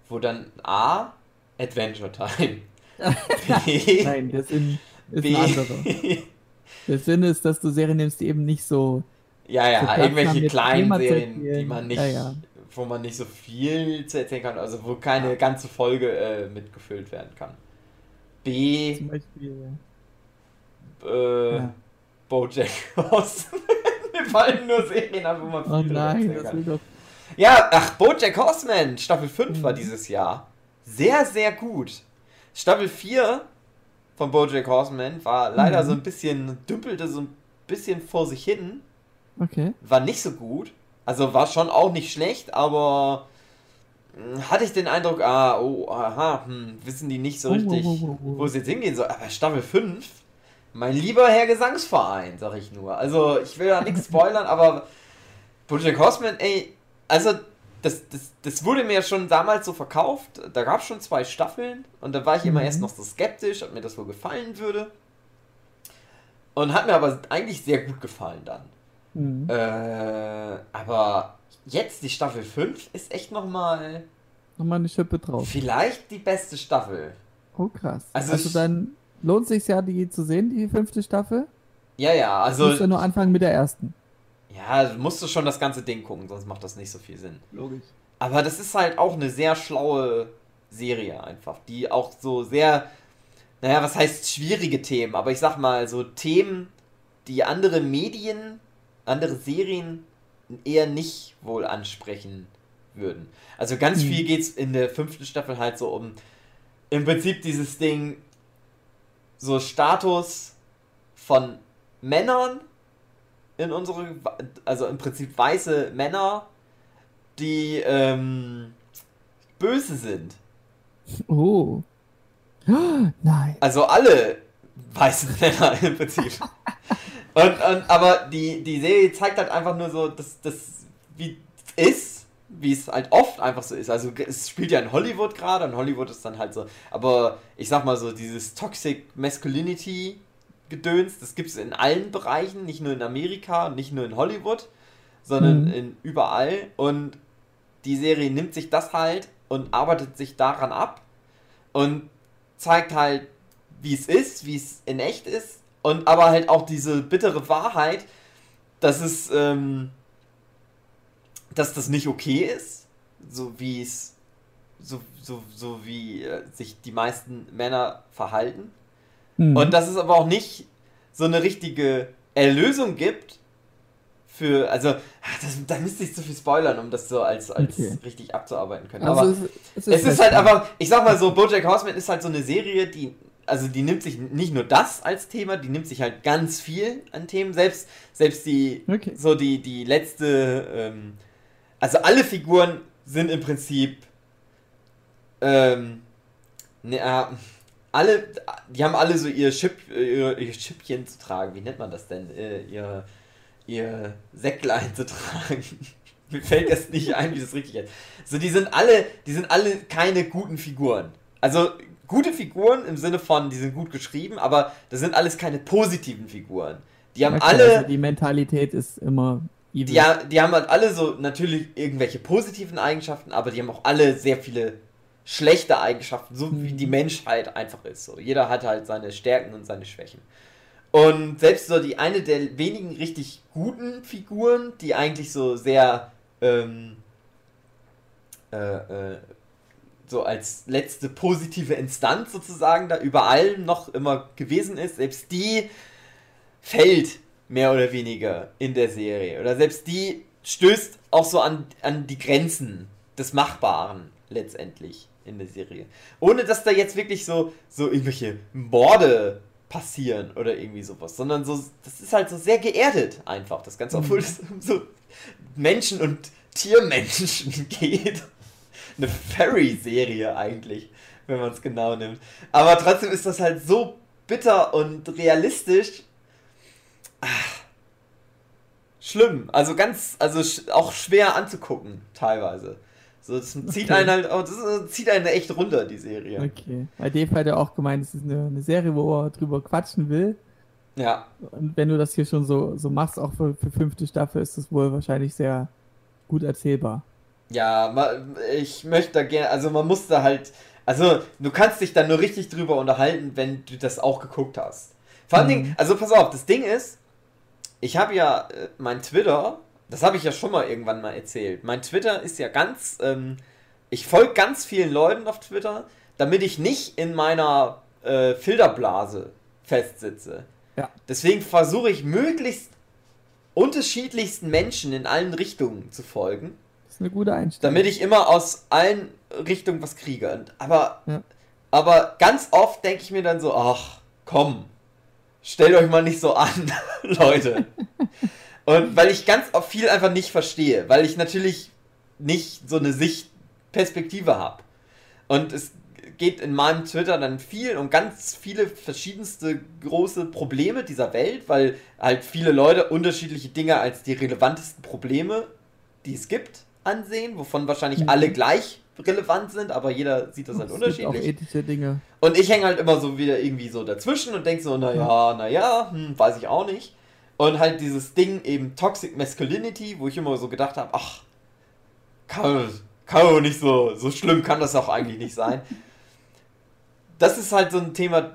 wo dann A, Adventure Time. [LAUGHS] B, Nein, der Sinn ist B, ein anderer. Der Sinn ist, dass du Serien nimmst, die eben nicht so. Ja, ja, irgendwelche kleinen Serien, die man nicht, ja, ja. wo man nicht so viel zu erzählen kann, also wo keine ja. ganze Folge äh, mitgefüllt werden kann. B. Zum Beispiel. Äh, ja. Bojack [LAUGHS] Horseman. Mir fallen nur Serien an, wo man viel Oh nein, das will doch. Ja, ach, Bojack Horseman, Staffel 5 mhm. war dieses Jahr. Sehr, sehr gut. Staffel 4 von Bojack Horseman war leider mhm. so ein bisschen, dümpelte so ein bisschen vor sich hin. Okay. War nicht so gut. Also war schon auch nicht schlecht, aber hatte ich den Eindruck, ah, oh, aha, hm, wissen die nicht so oh, richtig, oh, oh, wo es jetzt hingehen soll. Aber Staffel 5, mein lieber Herr Gesangsverein, sag ich nur. Also, ich will da nichts [LAUGHS] spoilern, aber Bojack Horseman, ey, also, das, das, das wurde mir schon damals so verkauft. Da gab es schon zwei Staffeln und da war ich immer mhm. erst noch so skeptisch, ob mir das wohl gefallen würde. Und hat mir aber eigentlich sehr gut gefallen dann. Mhm. Äh, aber jetzt die Staffel 5 ist echt nochmal. Nochmal eine Schippe drauf. Vielleicht die beste Staffel. Oh krass. Also, also dann lohnt sich ja, die zu sehen, die fünfte Staffel. Ja, ja, also. Du musst ja nur anfangen mit der ersten. Ja, musst du schon das ganze Ding gucken, sonst macht das nicht so viel Sinn. Logisch. Aber das ist halt auch eine sehr schlaue Serie einfach, die auch so sehr, naja, was heißt schwierige Themen, aber ich sag mal so Themen, die andere Medien, andere Serien eher nicht wohl ansprechen würden. Also ganz mhm. viel geht es in der fünften Staffel halt so um im Prinzip dieses Ding, so Status von Männern in unsere, also im Prinzip weiße Männer, die ähm, böse sind. Oh. [GASPS] Nein. Also alle weißen Männer im Prinzip. [LAUGHS] und, und, aber die, die Serie zeigt halt einfach nur so, dass das wie es ist, wie es halt oft einfach so ist. Also es spielt ja in Hollywood gerade und Hollywood ist dann halt so, aber ich sag mal so, dieses Toxic Masculinity Gedöns, das gibt es in allen Bereichen, nicht nur in Amerika und nicht nur in Hollywood, sondern mhm. in überall. Und die Serie nimmt sich das halt und arbeitet sich daran ab und zeigt halt, wie es ist, wie es in echt ist und aber halt auch diese bittere Wahrheit, dass es, ähm, dass das nicht okay ist, so wie es, so, so, so wie äh, sich die meisten Männer verhalten. Mhm. Und dass es aber auch nicht so eine richtige Erlösung gibt, für, also, ah, da müsste ich zu viel spoilern, um das so als, als okay. richtig abzuarbeiten können. Also aber es, es, ist, es ist halt einfach, ich sag mal so, Bojack Horseman ist halt so eine Serie, die, also die nimmt sich nicht nur das als Thema, die nimmt sich halt ganz viel an Themen, selbst, selbst die, okay. so die, die letzte, ähm, also alle Figuren sind im Prinzip, ähm, ne, äh, alle, die haben alle so ihr Chip, ihr, ihr Chipchen zu tragen, wie nennt man das denn? Äh, ihr ihr Säcklein zu tragen. [LAUGHS] Mir fällt das nicht ein, wie das richtig ist. So, die sind alle, die sind alle keine guten Figuren. Also gute Figuren im Sinne von, die sind gut geschrieben, aber das sind alles keine positiven Figuren. Die haben okay, alle. Also die Mentalität ist immer. Die, die haben halt alle so natürlich irgendwelche positiven Eigenschaften, aber die haben auch alle sehr viele schlechte Eigenschaften, so wie die mhm. Menschheit einfach ist. So, jeder hat halt seine Stärken und seine Schwächen. Und selbst so die eine der wenigen richtig guten Figuren, die eigentlich so sehr ähm, äh, äh, so als letzte positive Instanz sozusagen da überall noch immer gewesen ist, selbst die fällt mehr oder weniger in der Serie. Oder selbst die stößt auch so an, an die Grenzen des Machbaren letztendlich in der Serie. Ohne dass da jetzt wirklich so, so irgendwelche Morde passieren oder irgendwie sowas, sondern so, das ist halt so sehr geerdet einfach, das Ganze, obwohl es um so Menschen und Tiermenschen [LAUGHS] geht. Eine Fairy-Serie eigentlich, wenn man es genau nimmt. Aber trotzdem ist das halt so bitter und realistisch. Ach, schlimm. Also ganz, also auch schwer anzugucken, teilweise. So, das zieht okay. einen halt, oh, das zieht einen echt runter, die Serie. Okay. Bei dem hat er auch gemeint, es ist eine, eine, Serie, wo er drüber quatschen will. Ja. Und wenn du das hier schon so, so machst, auch für, für fünfte Staffel, ist das wohl wahrscheinlich sehr gut erzählbar. Ja, ich möchte gerne, also man muss da halt, also du kannst dich da nur richtig drüber unterhalten, wenn du das auch geguckt hast. Vor allen mhm. Dingen, also pass auf, das Ding ist, ich habe ja äh, mein Twitter das habe ich ja schon mal irgendwann mal erzählt. Mein Twitter ist ja ganz. Ähm, ich folge ganz vielen Leuten auf Twitter, damit ich nicht in meiner äh, Filterblase festsitze. Ja. Deswegen versuche ich möglichst unterschiedlichsten Menschen in allen Richtungen zu folgen. Das ist eine gute Einstellung. Damit ich immer aus allen Richtungen was kriege. Aber, ja. aber ganz oft denke ich mir dann so, ach, komm, stellt euch mal nicht so an, [LAUGHS] Leute. Und weil ich ganz viel einfach nicht verstehe, weil ich natürlich nicht so eine Sichtperspektive habe. Und es geht in meinem Twitter dann viel um ganz viele verschiedenste große Probleme dieser Welt, weil halt viele Leute unterschiedliche Dinge als die relevantesten Probleme, die es gibt, ansehen, wovon wahrscheinlich mhm. alle gleich relevant sind, aber jeder sieht das halt es unterschiedlich. Gibt auch ethische Dinge. Und ich hänge halt immer so wieder irgendwie so dazwischen und denke so, naja, naja, hm, weiß ich auch nicht. Und halt dieses Ding eben Toxic Masculinity, wo ich immer so gedacht habe, ach, kann, kann nicht so, so schlimm kann das auch eigentlich nicht sein. [LAUGHS] Das ist halt so ein Thema,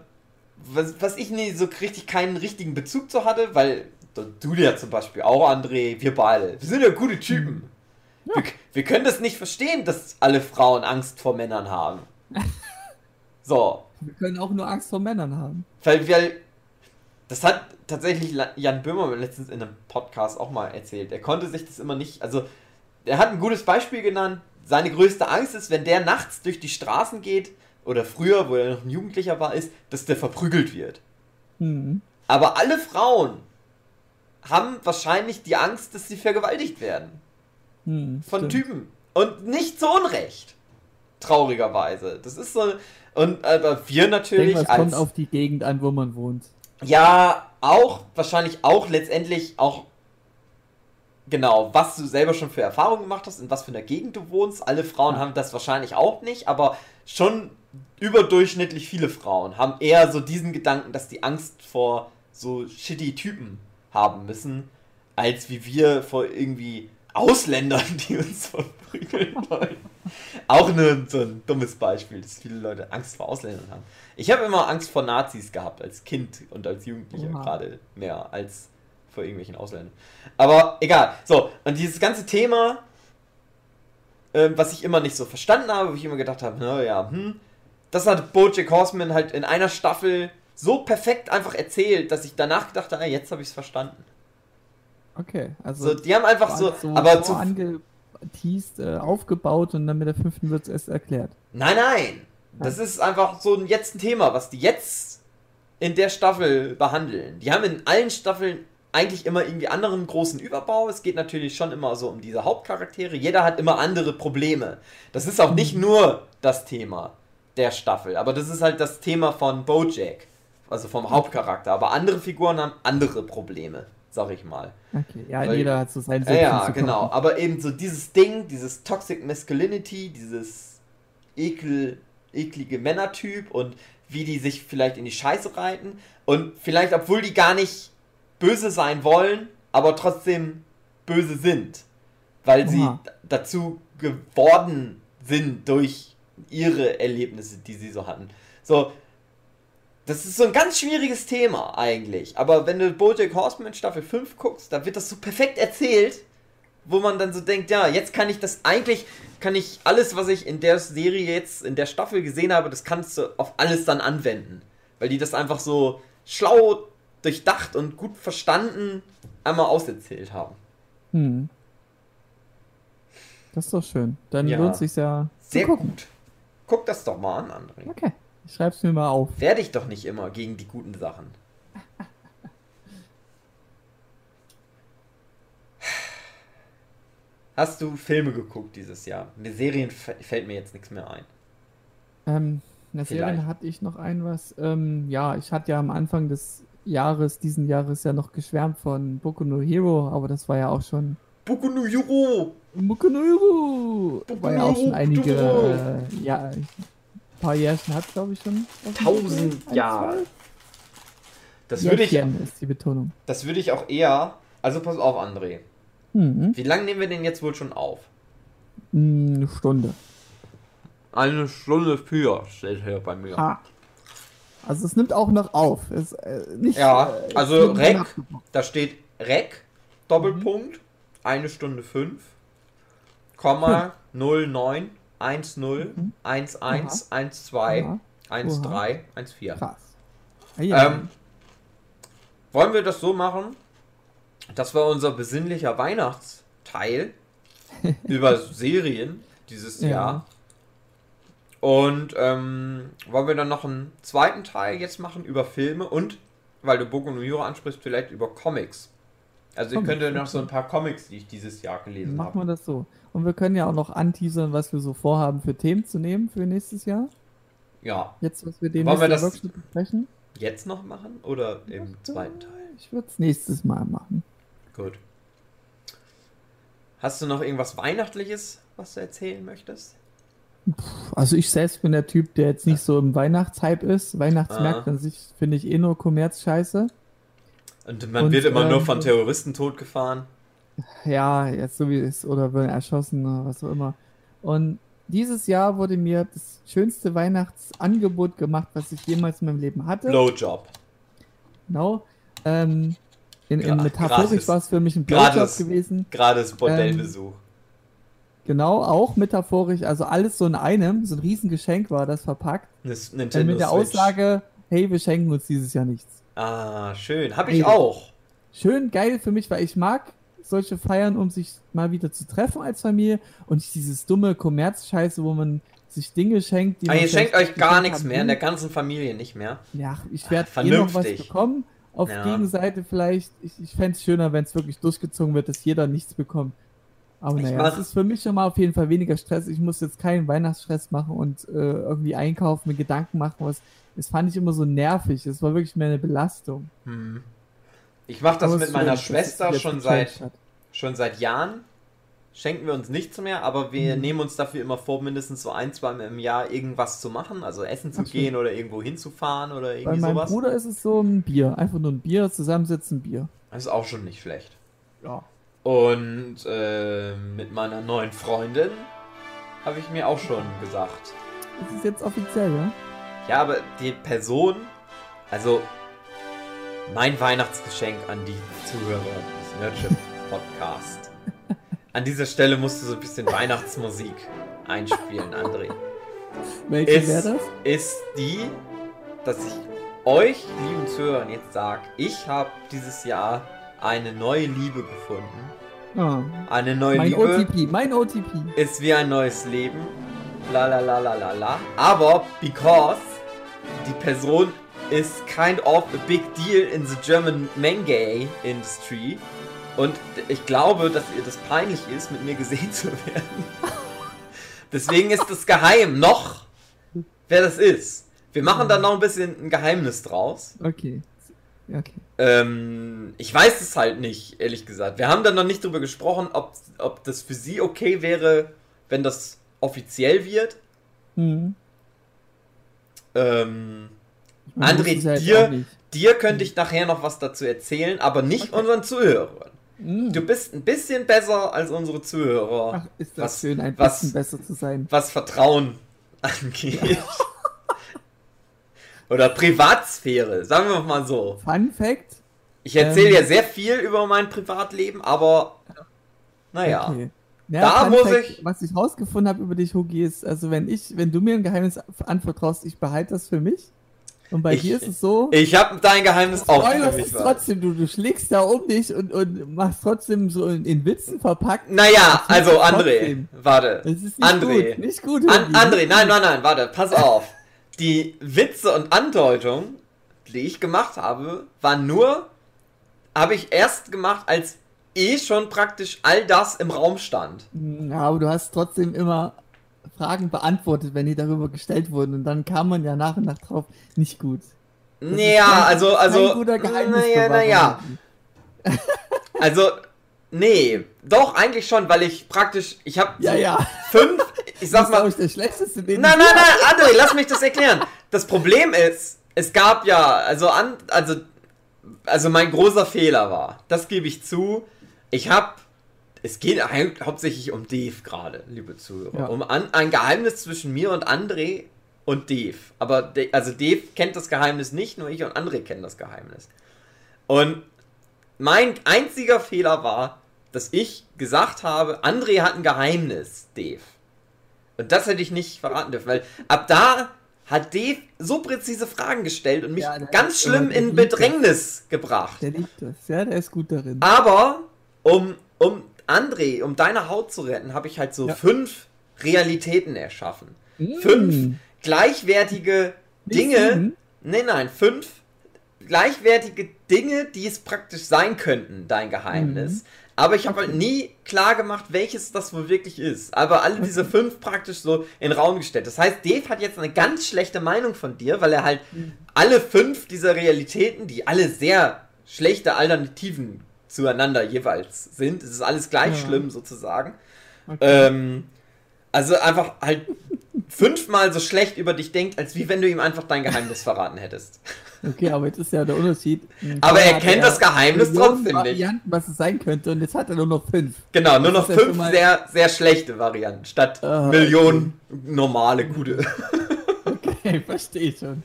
was, was ich nie so richtig keinen richtigen Bezug zu hatte, weil du ja zum Beispiel auch, André, wir beide, wir sind ja gute Typen. Ja. Wir, wir können das nicht verstehen, dass alle Frauen Angst vor Männern haben. [LAUGHS] So. Wir können auch nur Angst vor Männern haben. Weil wir. Das hat tatsächlich Jan Böhmer letztens in einem Podcast auch mal erzählt. Er konnte sich das immer nicht. Also, er hat ein gutes Beispiel genannt. Seine größte Angst ist, wenn der nachts durch die Straßen geht, oder früher, wo er noch ein Jugendlicher war, ist, dass der verprügelt wird. Mhm. Aber alle Frauen haben wahrscheinlich die Angst, dass sie vergewaltigt werden. Mhm, von. Typen. Und nicht zu Unrecht. Traurigerweise. Das ist so. Und aber wir natürlich. Ich denke, es kommt auf die Gegend an, wo man wohnt. Ja, auch, wahrscheinlich auch letztendlich auch. Genau, was du selber schon für Erfahrungen gemacht hast, in was für einer Gegend du wohnst. Alle Frauen ja. haben das wahrscheinlich auch nicht, aber schon überdurchschnittlich viele Frauen haben eher so diesen Gedanken, dass die Angst vor so shitty Typen haben müssen, als wie wir vor irgendwie Ausländern, [LAUGHS] die uns verprügeln wollen. Auch nur so ein dummes Beispiel, dass viele Leute Angst vor Ausländern haben. Ich habe immer Angst vor Nazis gehabt, als Kind und als Jugendlicher gerade mehr als vor irgendwelchen Ausländern. Aber egal. So, und dieses ganze Thema, äh, was ich immer nicht so verstanden habe, wo ich immer gedacht habe, naja, hm, das hat Bojack Horseman halt in einer Staffel so perfekt einfach erzählt, dass ich danach gedacht habe, ah, jetzt habe ich es verstanden. Okay, also. So, die haben einfach so, so, aber so angeteased, äh, aufgebaut und dann mit der fünften wird es erst erklärt. Nein, nein. Das ist einfach so ein, jetzt ein Thema, was die jetzt in der Staffel behandeln. Die haben in allen Staffeln eigentlich immer irgendwie anderen großen Überbau. Es geht natürlich schon immer so um diese Hauptcharaktere. Jeder hat immer andere Probleme. Das ist auch nicht nur das Thema der Staffel, aber das ist halt das Thema von Bojack, also vom Hauptcharakter. Aber andere Figuren haben andere Probleme sag ich mal. Okay, ja, Weil, jeder hat so sein Ja, ja genau. Aber eben so dieses Ding, dieses Toxic Masculinity, dieses ekel, eklige Männertyp und wie die sich vielleicht in die Scheiße reiten und vielleicht, obwohl die gar nicht böse sein wollen, aber trotzdem böse sind. Weil Oha. sie dazu geworden sind durch ihre Erlebnisse, die sie so hatten. So, das ist so ein ganz schwieriges Thema eigentlich. Aber wenn du Bojack Horseman Staffel 5 guckst, da wird das so perfekt erzählt, wo man dann so denkt, ja, jetzt kann ich das eigentlich, kann ich alles, was ich in der Serie jetzt, in der Staffel gesehen habe, das kannst du auf alles dann anwenden. Weil die das einfach so schlau, durchdacht und gut verstanden einmal auserzählt haben. Hm. Das ist doch schön. Dann ja. lohnt sich ja. Sehr gut. Guck das doch mal an, André. Okay. Ich schreib's mir mal auf. Werde ich doch nicht immer gegen die guten Sachen. Hast du Filme geguckt dieses Jahr? Mit Serien fällt mir jetzt nichts mehr ein. Ähm, in der Serie hatte ich noch ein was. Ähm, ja, ich hatte ja am Anfang des Jahres, diesen Jahres ja noch geschwärmt von Boku no Hero, aber das war ja auch schon. Boku no Hero! Boku no Hero! Boku war ja auch schon einige. Äh, ja, paar Jährchen hat, glaube ich, schon. Tausend Jahre. Das würde ich. ist die Betonung. Das würde ich auch eher. Also pass auf, André. Mhm. Wie lange nehmen wir denn jetzt wohl schon auf? Eine Stunde. Eine Stunde für, steht hier bei mir. Ha. Also es nimmt auch noch auf. Es, äh, nicht, ja, äh, also Rec, da steht Rec, Doppelpunkt, mhm. eine Stunde fünf, Komma, hm. 09, 1-0, 1-1, 1-2, 1-3, 1-4. Krass. Ähm, wollen wir das so machen? Das war unser besinnlicher Weihnachtsteil [LAUGHS] über Serien dieses ja. Jahr. Und ähm, wollen wir dann noch einen zweiten Teil jetzt machen über Filme und, weil du Boku no Hero ansprichst, vielleicht über Comics. Also ich könnte noch so ein paar Comics, die ich dieses Jahr gelesen habe. Machen wir das so. Und wir können ja auch noch anteasern, was wir so vorhaben für Themen zu nehmen für nächstes Jahr. Ja. Jetzt, was wir den Wollen wir das Workshop besprechen. Jetzt noch machen oder im ja, zweiten Teil? Ich würde es nächstes Mal machen. Gut. Hast du noch irgendwas Weihnachtliches, was du erzählen möchtest? Also ich selbst bin der Typ, der jetzt nicht so im Weihnachtshype ist. Weihnachtsmärkte ah. an sich finde ich eh nur Kommerz-Scheiße. Und man und, wird immer ähm, nur von Terroristen totgefahren. Ja, jetzt so wie es, oder werden erschossen oder was auch immer. Und dieses Jahr wurde mir das schönste Weihnachtsangebot gemacht, was ich jemals in meinem Leben hatte. Blowjob. Genau. Ähm, in, in metaphorisch war es für mich ein Blowjob gratis, gewesen. Gratis Bordellbesuch. Ähm, Genau, auch metaphorisch, also alles so in einem, so ein Riesengeschenk war das verpackt. Das Nintendo mit der Switch. Aussage, hey, wir schenken uns dieses Jahr nichts. Ah, schön. Hab ich Hey. auch. Schön geil für mich, weil ich mag solche Feiern, um sich mal wieder zu treffen als Familie und nicht dieses dumme Kommerzscheiße, wo man sich Dinge schenkt, die Aber ihr schenkt euch gar nichts mehr, in der ganzen Familie nicht mehr. Ja, ich werde eh noch was bekommen. Auf Ja. Gegenseite vielleicht. Ich, ich fände es schöner, wenn es wirklich durchgezogen wird, dass jeder nichts bekommt. Aber naja, es ist für mich schon mal auf jeden Fall weniger Stress. Ich muss jetzt keinen Weihnachtsstress machen und äh, irgendwie einkaufen, mir Gedanken machen. Was, das fand ich immer so nervig. Es war wirklich mehr eine Belastung. Hm. Ich mache das mit meiner Schwester schon seit, hat. schon seit Jahren. Schenken wir uns nichts mehr, aber wir Mhm. nehmen uns dafür immer vor, mindestens so ein, zwei Mal im Jahr irgendwas zu machen. Also essen zu Ach, gehen oder irgendwo hinzufahren oder Bei irgendwie meinem sowas. Bruder ist es so ein Bier. Einfach nur ein Bier, zusammensitzen, Bier. Das ist auch schon nicht schlecht. Ja. Und äh, mit meiner neuen Freundin habe ich mir auch schon gesagt. Das ist jetzt offiziell, ja? Ja, aber die Person, also mein Weihnachtsgeschenk an die Zuhörer des Nerdship Podcast. An dieser Stelle musst du so ein bisschen Weihnachtsmusik einspielen, André. Welche Ist, wäre das? ist die, dass ich euch, lieben Zuhörern, jetzt sage, ich habe dieses Jahr eine neue Liebe gefunden. Ah, Eine neue mein Liebe OTP, mein OTP. ist wie ein neues Leben. La la la la la la. Aber because die Person is kind of a big deal in the German manga industry. Und ich glaube, dass ihr das peinlich ist, mit mir gesehen [LAUGHS] zu werden. Deswegen ist es geheim noch, wer das ist. Wir machen dann noch ein bisschen ein Geheimnis draus. Okay. Okay. Ähm, ich weiß es halt nicht, ehrlich gesagt. Wir haben dann noch nicht drüber gesprochen, ob, ob das für sie okay wäre, wenn das offiziell wird. Hm. Ähm, André, ja dir- dir könnte ich nachher noch was dazu erzählen, aber nicht Okay. unseren Zuhörern. Hm. Du bist ein bisschen besser als unsere Zuhörer, Ach, ist das was- schön, ein was- bisschen besser zu sein. was Vertrauen [LAUGHS] angeht. Oder Privatsphäre, sagen wir mal so. Fun Fact. Ich erzähle Ähm. ja sehr viel über mein Privatleben, aber naja. Okay. Ja, Da Fun muss Fact, ich- Was ich rausgefunden habe über dich, Hugi, ist, also wenn ich, wenn du mir ein Geheimnis anvertraust, ich behalte das für mich. Und bei Ich- dir ist es so, Ich habe dein Geheimnis auch trotzdem, du, du schlägst da um dich und, und machst trotzdem so in, in Witzen verpackt. Naja, also André, trotzdem. warte. Das ist nicht André. gut. Nicht gut, An. André, nein, nein, nein, warte, pass auf. Die Witze und Andeutungen, die ich gemacht habe, waren nur, habe ich erst gemacht, als eh schon praktisch all das im Raum stand. Ja, aber du hast trotzdem immer Fragen beantwortet, wenn die darüber gestellt wurden. Und dann kam man ja nach und nach drauf, nicht gut. Das ist Naja, also, kein also, guter naja, naja, [LAUGHS] [LAUGHS] also, nee, doch, eigentlich schon, weil ich praktisch, ich habe Ja, ja. fünf, ich sag Das ist, mal, ich, der schlechteste, den Nein, nein, nein, André, lass mich das erklären. Das Problem ist, es gab ja, also an, also, also mein großer Fehler war, das gebe ich zu. Ich habe, es geht hau- hauptsächlich um Dave gerade, liebe Zuhörer, Ja. um an, ein Geheimnis zwischen mir und André und Dave. Aber De, also Dave kennt das Geheimnis nicht, nur ich und André kennen das Geheimnis. Und mein einziger Fehler war, dass ich gesagt habe, André hat ein Geheimnis, Dave. Und das hätte ich nicht verraten dürfen, weil ab da hat Dave so präzise Fragen gestellt und mich Ja, ganz schlimm in liebt das. Bedrängnis gebracht. Der liebt das, ja, der ist gut darin. Aber um, um André, um deine Haut zu retten, habe ich halt so Ja. fünf Realitäten erschaffen. Mm. Fünf gleichwertige Dinge. sieben? Nein, nein, fünf gleichwertige Dinge, die es praktisch sein könnten, dein Geheimnis. Mhm. Aber ich habe halt nie klar gemacht, welches das wohl wirklich ist. Aber alle diese fünf praktisch so in den Raum gestellt. Das heißt, Dave hat jetzt eine ganz schlechte Meinung von dir, weil er halt Mhm. alle fünf dieser Realitäten, die alle sehr schlechte Alternativen zueinander jeweils sind, es ist alles gleich Ja. schlimm sozusagen. Okay. Ähm, also einfach halt fünfmal so schlecht über dich denkt, als wie wenn du ihm einfach dein Geheimnis verraten hättest. Okay, aber jetzt ist ja der Unterschied. [LAUGHS] Aber er kennt das Geheimnis trotzdem nicht. Varianten, was es sein könnte, und jetzt hat er nur noch fünf. Genau, nur noch fünf sehr, sehr schlechte Varianten, statt Ah, Millionen normale, gute. [LAUGHS] Okay, verstehe schon.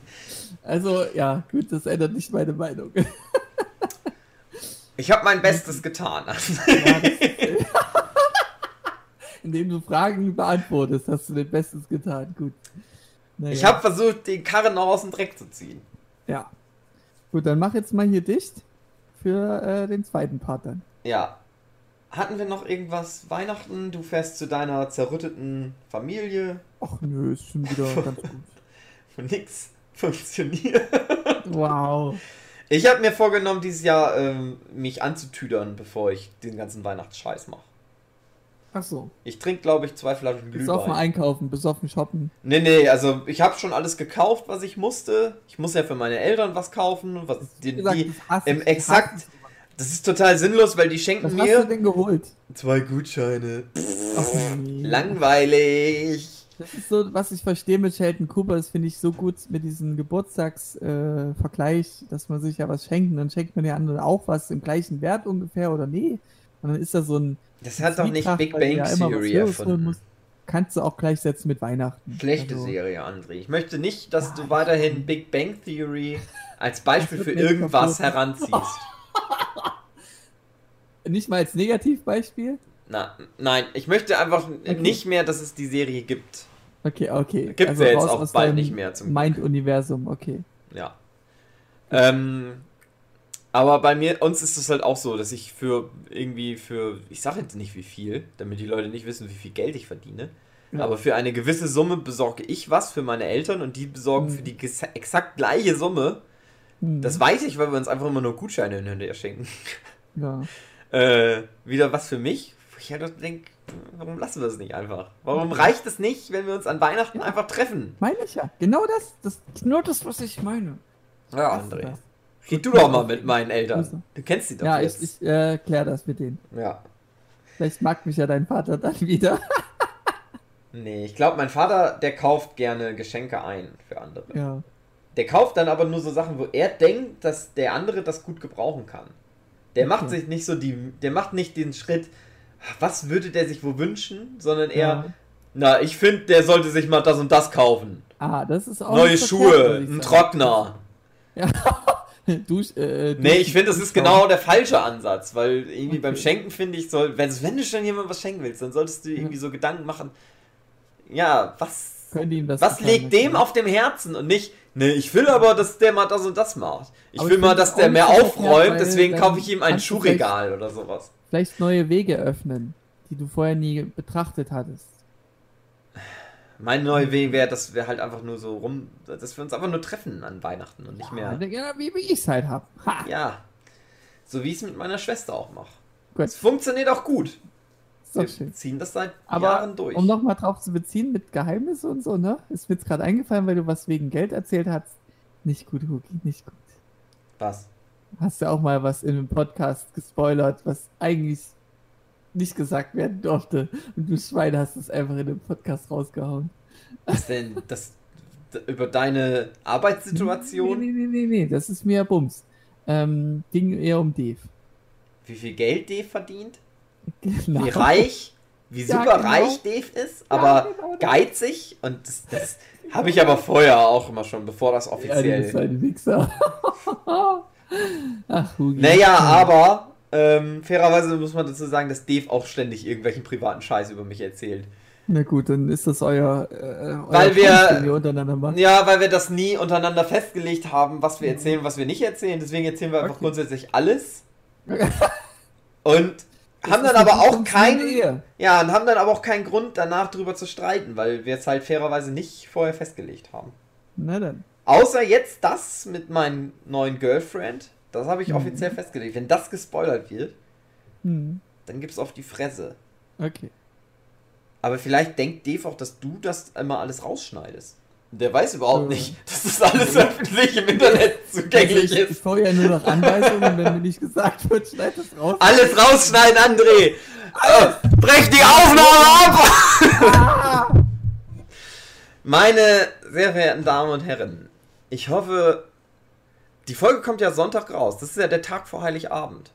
Also, ja, gut, das ändert nicht meine Meinung. Ich habe mein Bestes getan. Ja, [LAUGHS] Indem du Fragen beantwortest, hast du dein Bestes getan. Gut. Naja. Ich habe versucht, den Karren noch aus dem Dreck zu ziehen. Ja. Gut, dann mach jetzt mal hier dicht für äh, den zweiten Part dann. Ja. Hatten wir noch irgendwas? Weihnachten? Du fährst zu deiner zerrütteten Familie? Ach nö, ist schon wieder [LAUGHS] ganz gut. Von nix funktioniert. Wow. Ich habe mir vorgenommen, dieses Jahr ähm, mich anzutüdern, bevor ich den ganzen Weihnachtsscheiß mache. Ach so. Ich trinke, glaube ich, zwei Flaschen Glühwein. Besoffen einkaufen, besoffen shoppen. Nee, nee, also ich habe schon alles gekauft, was ich musste. Ich muss ja für meine Eltern was kaufen. Was die, gesagt, die im exakt. Das ist total sinnlos, weil die schenken was mir. Was hast du denn geholt? Zwei Gutscheine. Ach, nee. Langweilig. Das ist so, was ich verstehe mit Sheldon Cooper, das finde ich so gut mit diesem Geburtstagsvergleich, äh, dass man sich ja was schenkt und dann schenkt man der anderen auch was im gleichen Wert ungefähr oder nee. Und dann ist da so ein. Das hat doch nicht Big Bang ja Theory erfunden. Kannst du auch gleichsetzen mit Weihnachten. Schlechte also, Serie, André. Ich möchte nicht, dass ja, du weiterhin Big Bang Theory als Beispiel für irgendwas heranziehst. [LAUGHS] [LAUGHS] nicht mal als Negativbeispiel? Na, nein, ich möchte einfach okay. nicht mehr, dass es die Serie gibt. Okay, okay. Gibt also ja jetzt auch bald nicht mehr zum Mind-Universum, okay. Ja. Ähm, aber bei mir, uns ist es halt auch so, dass ich für irgendwie für, ich sage jetzt nicht wie viel, damit die Leute nicht wissen, wie viel Geld ich verdiene. Ja. Aber für eine gewisse Summe besorge ich was für meine Eltern und die besorgen mhm. für die exakt gleiche Summe. Mhm. Das weiß ich, weil wir uns einfach immer nur Gutscheine hinterher schenken. Ja. [LAUGHS] äh, wieder was für mich, ich halt denke, warum lassen wir es nicht einfach? Warum reicht es nicht, wenn wir uns an Weihnachten ja. einfach treffen? Meine ich ja. Genau das. Das ist nur das, was ich meine. Ja, André. Red du doch mal mit meinen Eltern. Du kennst sie doch Ja, jetzt. ich, ich äh, klär das mit denen. Ja. Vielleicht mag mich ja dein Vater dann [LAUGHS] wieder. nee, ich glaube, mein Vater, der kauft gerne Geschenke ein für andere. Ja. Der kauft dann aber nur so Sachen, wo er denkt, dass der andere das gut gebrauchen kann. Der okay. macht sich nicht so die, der macht nicht den Schritt, was würde der sich wo wünschen, sondern eher, ja. na, ich finde, der sollte sich mal das und das kaufen. Ah, das ist auch. Neue Schuhe, ein Trockner. Ja. [LAUGHS] Dusch, äh, nee, ich finde, das ist genau der falsche Ansatz, weil irgendwie okay. beim Schenken finde ich, soll, wenn, wenn du schon jemandem was schenken willst, dann solltest du irgendwie so Gedanken machen, ja, was, was liegt dem auf dem Herzen und nicht, nee, ich will aber, dass der mal das und das macht. Ich aber will ich mal, dass der mehr aufräumt, deswegen kaufe ich ihm ein Schuhregal oder sowas vielleicht neue Wege öffnen, die du vorher nie betrachtet hattest. Mein neuer Weg wäre, dass wir halt einfach nur so rum, dass wir uns einfach nur treffen an Weihnachten und nicht ja, mehr. Ja, wie, wie ich es halt habe. Ja. So wie ich es mit meiner Schwester auch mache. Es funktioniert auch gut. Wir schön. ziehen das seit Aber Jahren durch. Um nochmal drauf zu beziehen mit Geheimnisse und so, ne? Ist mir jetzt gerade eingefallen, weil du was wegen Geld erzählt hast. Nicht gut, Huki, nicht gut. Was? Hast du auch mal was in einem Podcast gespoilert, was eigentlich nicht gesagt werden durfte. Und du Schwein hast es einfach in dem Podcast rausgehauen. Was denn? Das, über deine Arbeitssituation? Nee, nee, nee, nee, nee. das ist mir Bums. Ähm, ging eher um Dave. Wie viel Geld Dave verdient? Genau. Wie reich, wie super ja, genau. reich Dave ist, aber ja, genau geizig. Und das, das habe ich aber vorher auch immer schon, bevor das offiziell. Ja, du bist ein Wichser. [LAUGHS] Ach, Hugi. Naja, aber ähm, fairerweise muss man dazu sagen, dass Dave auch ständig irgendwelchen privaten Scheiß über mich erzählt. Na gut, dann ist das euer, äh, euer weil wir, wir untereinander machen. Ja, weil wir das nie untereinander festgelegt haben, was wir erzählen, was wir nicht erzählen. Deswegen erzählen wir einfach okay. grundsätzlich alles. [LAUGHS] und haben dann aber auch keinen ja und haben dann aber auch keinen Grund danach drüber zu streiten, weil wir es halt fairerweise nicht vorher festgelegt haben. Na dann. Außer jetzt das mit meinem neuen Girlfriend. Das habe ich mhm. offiziell festgelegt. Wenn das gespoilert wird, mhm. dann es auf die Fresse. Okay. Aber vielleicht denkt Dave auch, dass du das immer alles rausschneidest. Der weiß überhaupt ja. nicht, [LAUGHS] dass das alles öffentlich im Internet [LAUGHS] zugänglich ich, ist. Ich brauche ja nur noch Anweisungen, wenn mir nicht gesagt wird, schneid das raus. Alles rausschneiden, André! Äh, brech die Aufnahme ab! [LAUGHS] Meine sehr verehrten Damen und Herren, ich hoffe, die Folge kommt ja Sonntag raus. Das ist ja der Tag vor Heiligabend.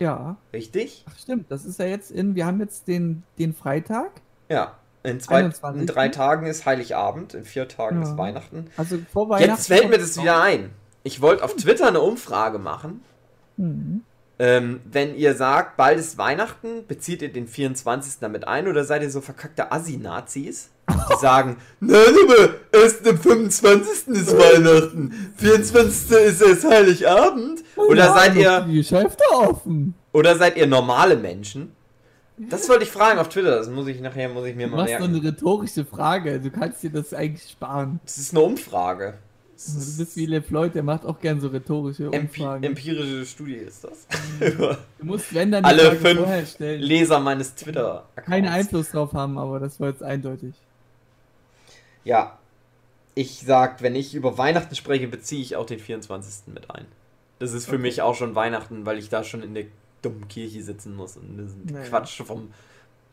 Ja. Richtig? Ach, stimmt. Das ist ja jetzt in, wir haben jetzt den, den Freitag. Ja. In, zwei, in drei Tagen ist Heiligabend, in vier Tagen ja. ist Weihnachten. Also vor Weihnachten. Jetzt fällt mir das wieder ein. Ich wollte auf Twitter eine Umfrage machen. Mhm. Ähm, wenn ihr sagt, bald ist Weihnachten, bezieht ihr den 24. damit ein oder seid ihr so verkackte Assi-Nazis, die [LAUGHS] sagen, nein, aber erst am 25. ist Weihnachten, 24. ist erst Heiligabend? Oder Ja, seid ihr, Die Geschäfte offen. oder seid ihr normale Menschen? Das wollte ich fragen auf Twitter, das muss ich nachher, muss ich mir Du mal machst so merken. eine rhetorische Frage. Du kannst dir das eigentlich sparen. Das ist eine Umfrage. Das Du ist- bist wie LeFloid, der macht auch gern so rhetorische Empi Umfragen. empirische Studie ist das. Du musst, wenn dann Alle Frage fünf stellen. Leser meines twitter Keinen Einfluss drauf haben, aber das war jetzt eindeutig. Ja. Ich sag, wenn ich über Weihnachten spreche, beziehe ich auch den 24. mit ein. Das ist für Okay. mich auch schon Weihnachten, weil ich da schon in der dummen Kirche sitzen muss und diesen Naja. Quatsch vom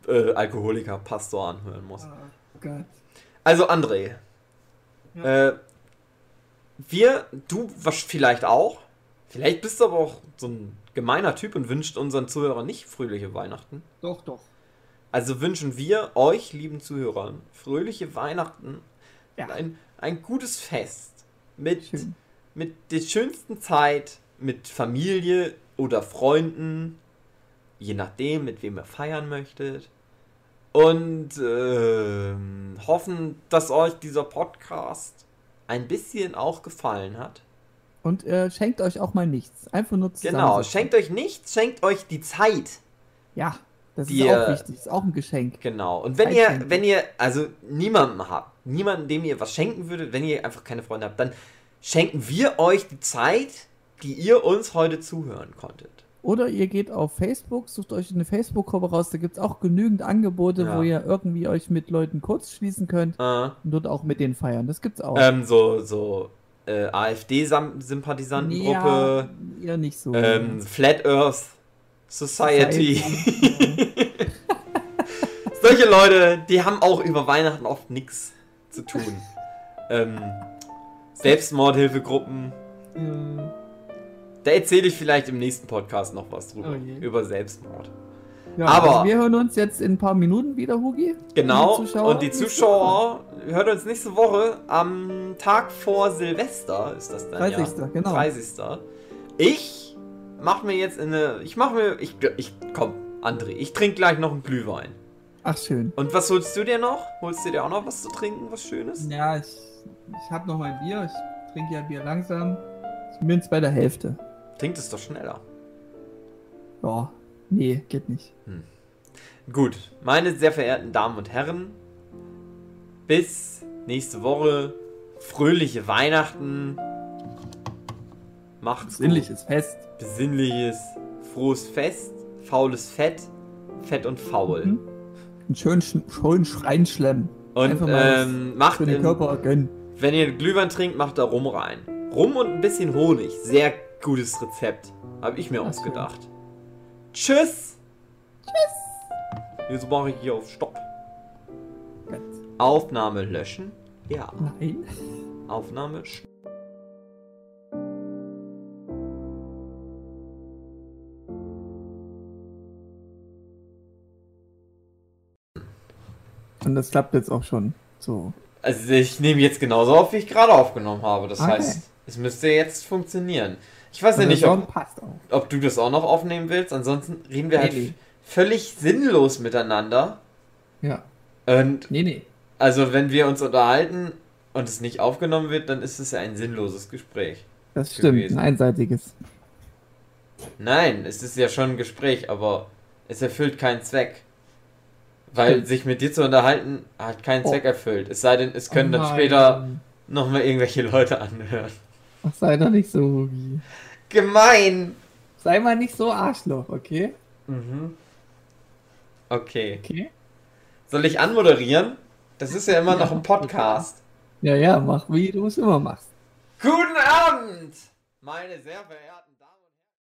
äh, Alkoholiker-Pastor anhören muss. Oh Gott. Also André, Ja. äh, wir, du was vielleicht auch, vielleicht bist du aber auch so ein gemeiner Typ und wünscht unseren Zuhörern nicht fröhliche Weihnachten. Doch, doch. Also wünschen wir euch, lieben Zuhörern, fröhliche Weihnachten Ja. und ein, ein gutes Fest mit, Schön. mit der schönsten Zeit, mit Familie oder Freunden, je nachdem, mit wem ihr feiern möchtet. Und ähm, hoffen, dass euch dieser Podcast ein bisschen auch gefallen hat. Und äh, schenkt euch auch mal nichts. Einfach nur. Genau, schenkt euch nichts, schenkt euch die Zeit. Ja, das Die, ist auch wichtig. Ist auch ein Geschenk. Genau. Und wenn Zeit ihr, schenken. wenn ihr also niemanden habt, niemanden, dem ihr was schenken würdet, wenn ihr einfach keine Freunde habt, dann schenken wir euch die Zeit, die ihr uns heute zuhören konntet. Oder ihr geht auf Facebook, sucht euch eine Facebook-Gruppe raus. Da gibt es auch genügend Angebote, Ja. wo ihr irgendwie euch mit Leuten kurz schließen könnt Äh, und dort auch mit denen feiern. Das gibt's auch. ähm, so so äh, AfD-Sympathisantengruppe, Ja, eher nicht so. ähm, Flat Earth Society. [LAUGHS] Solche Leute, die haben auch über Weihnachten oft nichts zu tun. [LAUGHS] ähm, Selbstmordhilfegruppen. Ja. Da erzähle ich vielleicht im nächsten Podcast noch was drüber. Je. über Selbstmord. Ja, Aber- also wir hören uns jetzt in ein paar Minuten wieder, Hugi. Genau. Und die Zuschauer? Und die Zuschauer hört uns nächste Woche am Tag vor Silvester ist das dann 30. ja. genau. 30. Ich mach mir jetzt eine. Ich mach mir. Ich, ich komm, André, ich trinke gleich noch einen Glühwein. Ach, schön. Und was holst du dir noch? Holst du dir auch noch was zu trinken, was Schönes? Ja, ich, ich habe noch mein Bier. Ich trinke ja Bier langsam. Ich bin jetzt bei der Hälfte. Trinkt es doch schneller. Ja, nee, geht nicht. Gut, meine sehr verehrten Damen und Herren, bis nächste Woche. Fröhliche Weihnachten. Macht's gut. Sinnliches Fest. Besinnliches, frohes Fest, faules Fett, fett und faul. Mhm. Einen schönen, Sch- schönen Schreinschlemm. Und Einfach mal ähm, macht, Für den in, Körper gönnen. wenn ihr Glühwein trinkt, macht da Rum rein. Rum und ein bisschen Honig. Sehr gutes Rezept. Habe ich mir Ach, ausgedacht. Tschüss! Tschüss! Jetzt mache ich hier auf Stopp. Gut. Aufnahme löschen? Ja. Nein. Aufnahme. Und das klappt jetzt auch schon so. Also ich nehme jetzt genauso auf, wie ich gerade aufgenommen habe. Das Okay. heißt, es müsste jetzt funktionieren. Ich weiß ja nicht, ob, ob du das auch noch aufnehmen willst. Ansonsten reden wir halt Nee, nee. völlig sinnlos miteinander. Ja. Und Nee, nee. also wenn wir uns unterhalten und es nicht aufgenommen wird, dann ist es ja ein sinnloses Gespräch. Das stimmt. Gewesen. Ein einseitiges. Nein, es ist ja schon ein Gespräch, aber es erfüllt keinen Zweck. Weil Stimmt. sich mit dir zu unterhalten, hat keinen Oh. Zweck erfüllt. Es sei denn, es können Oh dann später nochmal irgendwelche Leute anhören. Ach, sei doch nicht so, Hugi. Gemein! Sei mal nicht so Arschloch, okay? Mhm. Okay. Okay. Soll ich anmoderieren? Das ist ja immer noch ein Podcast. Ja, ja, mach wie du es immer machst. Guten Abend, meine sehr verehrten.